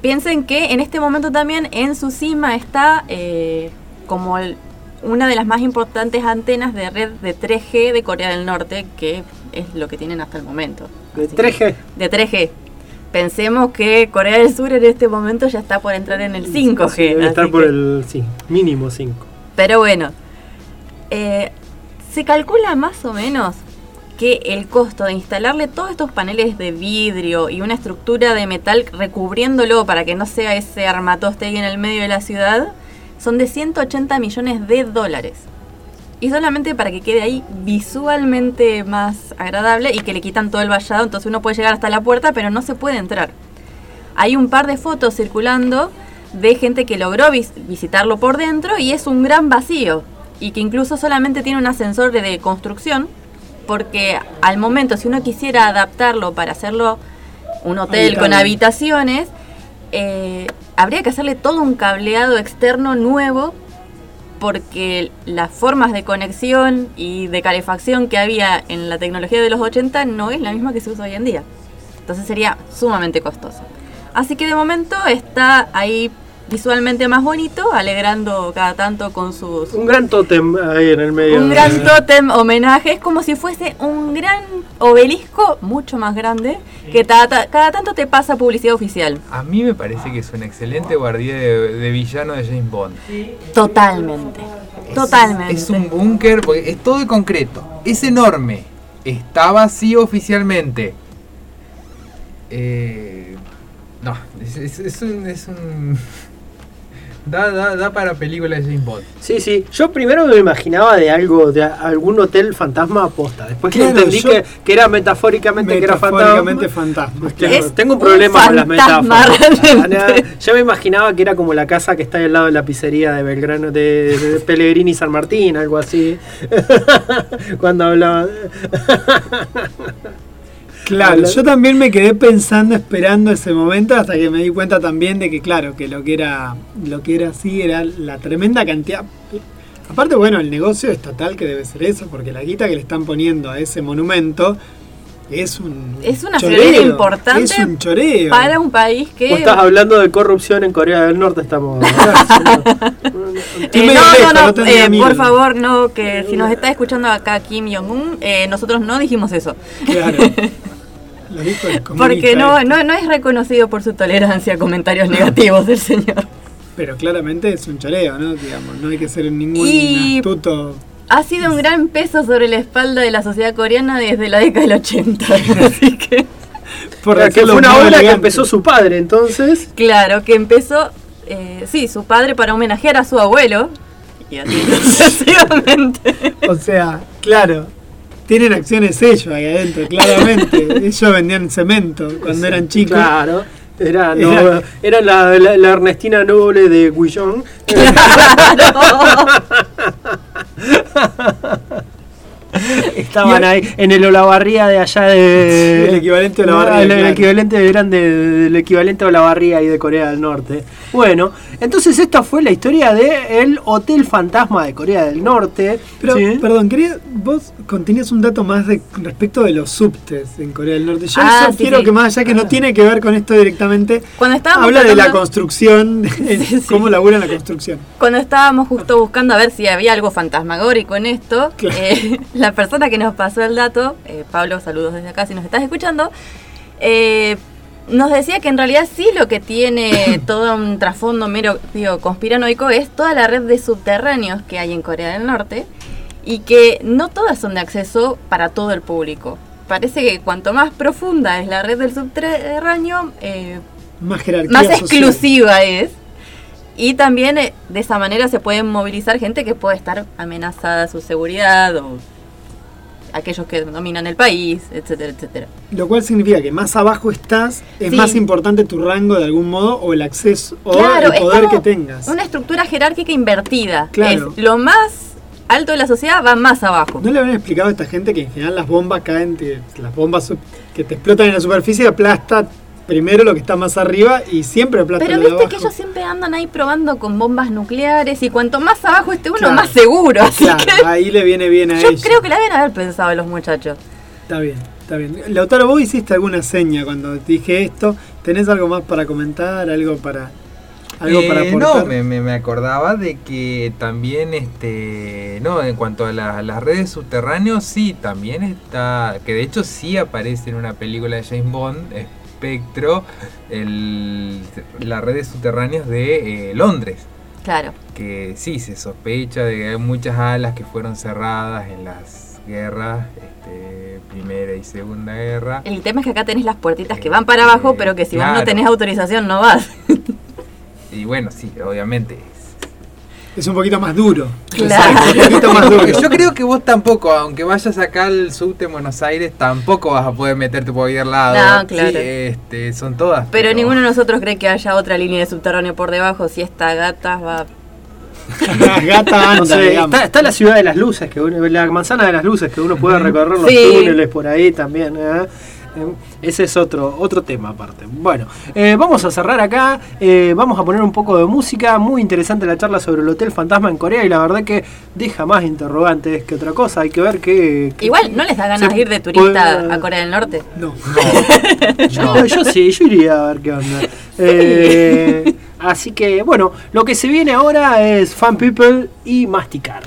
piensen que en este momento también en su cima está eh, como el- una de las más importantes antenas de red de 3G de Corea del Norte, que es lo que tienen hasta el momento. De Así que- 3G. De 3G. Pensemos que Corea del Sur en este momento ya está por entrar en el 5G. Sí, debe estar por que- el sí, mínimo 5. Pero bueno, eh, se calcula más o menos que el costo de instalarle todos estos paneles de vidrio y una estructura de metal recubriéndolo para que no sea ese armatoste ahí en el medio de la ciudad son de 180 millones de dólares. Y solamente para que quede ahí visualmente más agradable y que le quitan todo el vallado, entonces uno puede llegar hasta la puerta pero no se puede entrar. Hay un par de fotos circulando de gente que logró vis- visitarlo por dentro y es un gran vacío y que incluso solamente tiene un ascensor de, de construcción porque al momento si uno quisiera adaptarlo para hacerlo un hotel con habitaciones eh, habría que hacerle todo un cableado externo nuevo porque las formas de conexión y de calefacción que había en la tecnología de los 80 no es la misma que se usa hoy en día. Entonces sería sumamente costoso. Así que de momento está ahí visualmente más bonito, alegrando cada tanto con sus... Un gran tótem ahí en el medio. Un de- gran tótem homenaje, es como si fuese un gran obelisco mucho más grande que ta- ta- cada tanto te pasa publicidad oficial. A mí me parece que es un excelente guardián de, de villano de James Bond. Totalmente. Totalmente. Es un búnker, porque es todo de concreto. Es enorme. Está vacío oficialmente. Eh, no, es, es- es un. es un- da, da, da para película de James Bond. Sí, sí. Yo primero me imaginaba de algo, de algún hotel fantasma aposta. Después que entendí que, que era metafóricamente, que era Metafóricamente fantasma. fantasma. Claro, Es tengo un un problema con las metáforas. realmente. Ah, Yo me imaginaba que era como la casa que está ahí al lado de la pizzería de Belgrano, de, de Pellegrini y San Martín, algo así. Cuando hablaba. Claro, yo también me quedé pensando, esperando ese momento, hasta que me di cuenta también de que, claro, que lo que era, lo que era así era la tremenda cantidad. Aparte, bueno, el negocio estatal que debe ser eso, porque la guita que le están poniendo a ese monumento es un Es una choreo, importante Es un choreo. Para un país que... Vos estás hablando de corrupción en Corea del Norte, estamos. Eh, no, lejos, no, no, eh, por favor, no, que si nos está escuchando acá Kim Jong-un, eh, nosotros no dijimos eso. Claro. Porque no, este. no, no es reconocido por su tolerancia a comentarios negativos del señor. Pero claramente es un choreo, ¿no? Digamos, no hay que ser ningún Y- astuto. Ha sido un gran peso sobre la espalda de la sociedad coreana desde la década del 80. Así que, Por que fue una obra que empezó su padre, entonces. claro, que empezó, eh, sí, su padre para homenajear a su abuelo. Y así sucesivamente. O sea, claro, tienen acciones ellos ahí adentro, claramente. ellos vendían cemento cuando eran chicos. Claro. Era, no, Era- era la, la- la Ernestina Noble de Guillón. Estaban ahí en el Olavarría de allá de. El equivalente a Olavarría, No, el, el equivalente de- del equivalente a Olavarría y de Corea del Norte. Bueno, entonces esta fue la historia de el Hotel Fantasma de Corea del Norte. Pero, ¿sí? perdón, quería, vos contenías un dato más de, respecto de los subtes en Corea del Norte. Yo Ah, eso sí, quiero sí. que más allá que no tiene que ver con esto directamente, Cuando estábamos habla de la construcción, de Sí, sí. cómo laburan la construcción. Cuando estábamos justo buscando a ver si había algo fantasmagórico en esto, Claro. eh, la persona que nos pasó el dato, eh, Pablo, saludos desde acá si nos estás escuchando, eh, nos decía que en realidad sí lo que tiene todo un trasfondo mero digo, conspiranoico es toda la red de subterráneos que hay en Corea del Norte y que no todas son de acceso para todo el público. parece que cuanto más profunda es la red del subterráneo, eh, Más más social. exclusiva es. Y también eh, de esa manera se pueden movilizar gente que puede estar amenazada a su seguridad o aquellos que dominan el país, etcétera, etcétera. Lo cual significa que más abajo estás, es Sí. más importante tu rango de algún modo o el acceso o el es poder como que tengas. Una estructura jerárquica invertida. Claro. Es lo más alto de la sociedad va más abajo. ¿No le habían explicado a esta gente que en general las bombas caen, te- las bombas que te explotan en la superficie aplasta primero lo que está más arriba y siempre aplasta Pero lo de viste abajo? que ellos siempre andan ahí probando con bombas nucleares y cuanto más abajo esté uno, Claro. más seguro. Así Claro, que ahí le viene bien a yo ellos. creo que la deben haber pensado los muchachos. Está bien, está bien. Lautaro, vos hiciste alguna seña cuando dije esto. ¿Tenés algo más para comentar? ¿Algo para, algo para Eh, aportar? no, me, acordaba de que también, este, no, en cuanto a la- las redes subterráneos, sí, también está, que de hecho sí aparece en una película de James Bond, Espectro, el, las redes subterráneas de eh, Londres. Claro. que sí se sospecha de que hay muchas alas que fueron cerradas en las guerras, este, primera y segunda guerra. El tema es que acá tenés las puertitas que van para abajo, pero que si vos no tenés autorización no vas. Y bueno, sí, obviamente. Es un poquito más duro. Claro. Es un poquito más duro. Yo creo que vos tampoco, aunque vayas acá al subte en Buenos Aires, tampoco vas a poder meterte por cualquier lado. No, claro. Sí, este, son todas. Pero ninguno de nosotros cree que haya otra línea de subterráneo por debajo. Si esta gata va. Gata No anda, sé, digamos. está, está la ciudad de las luces, que uno- la manzana de las luces, que uno puede recorrer los Sí. túneles por ahí también. ¿eh? Eh, Ese es otro, otro tema aparte. Bueno, eh, vamos a cerrar acá, eh, vamos a poner un poco de música, muy interesante la charla sobre el Hotel Fantasma en Corea y la verdad que deja más interrogantes que otra cosa, hay que ver qué... qué- Igual, ¿no les da ganas de ir de turista puede- a Corea del Norte? No. Yo, yo sí, yo iría a ver qué onda. Eh, así que, bueno, lo que se viene ahora es Fan People y Masticar.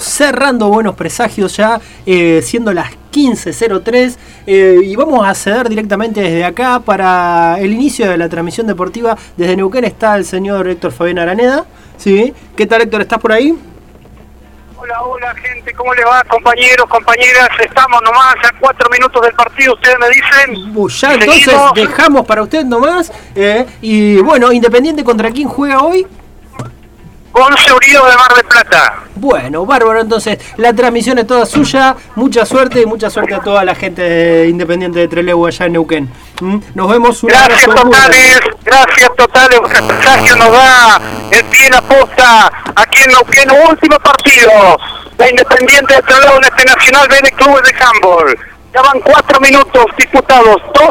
Cerrando buenos presagios ya, eh, siendo las 15.03, eh, y vamos a ceder directamente desde acá para el inicio de la transmisión deportiva. Desde Neuquén está el señor Héctor Fabián Araneda. ¿sí? ¿Qué tal Héctor? ¿Estás por ahí? Hola, hola gente, ¿cómo le va compañeros, compañeras? Estamos nomás a cuatro minutos del partido, ustedes me dicen. Uh, ya entonces seguimos. dejamos para usted nomás. eh, y bueno, Independiente contra quién juega hoy. Con Unidos de Mar del Plata. Bueno, bárbaro, entonces la transmisión es toda suya. Mucha suerte y mucha suerte a toda la gente de Independiente de Trelew allá en Neuquén. ¿Mm? Nos vemos un Gracias totales, gracias totales, mensaje nos da el pie en la posta aquí en Neuquén, último partido. La Independiente de Trelew en este Nacional B de Clubes de Handball. Ya van cuatro minutos disputados, dos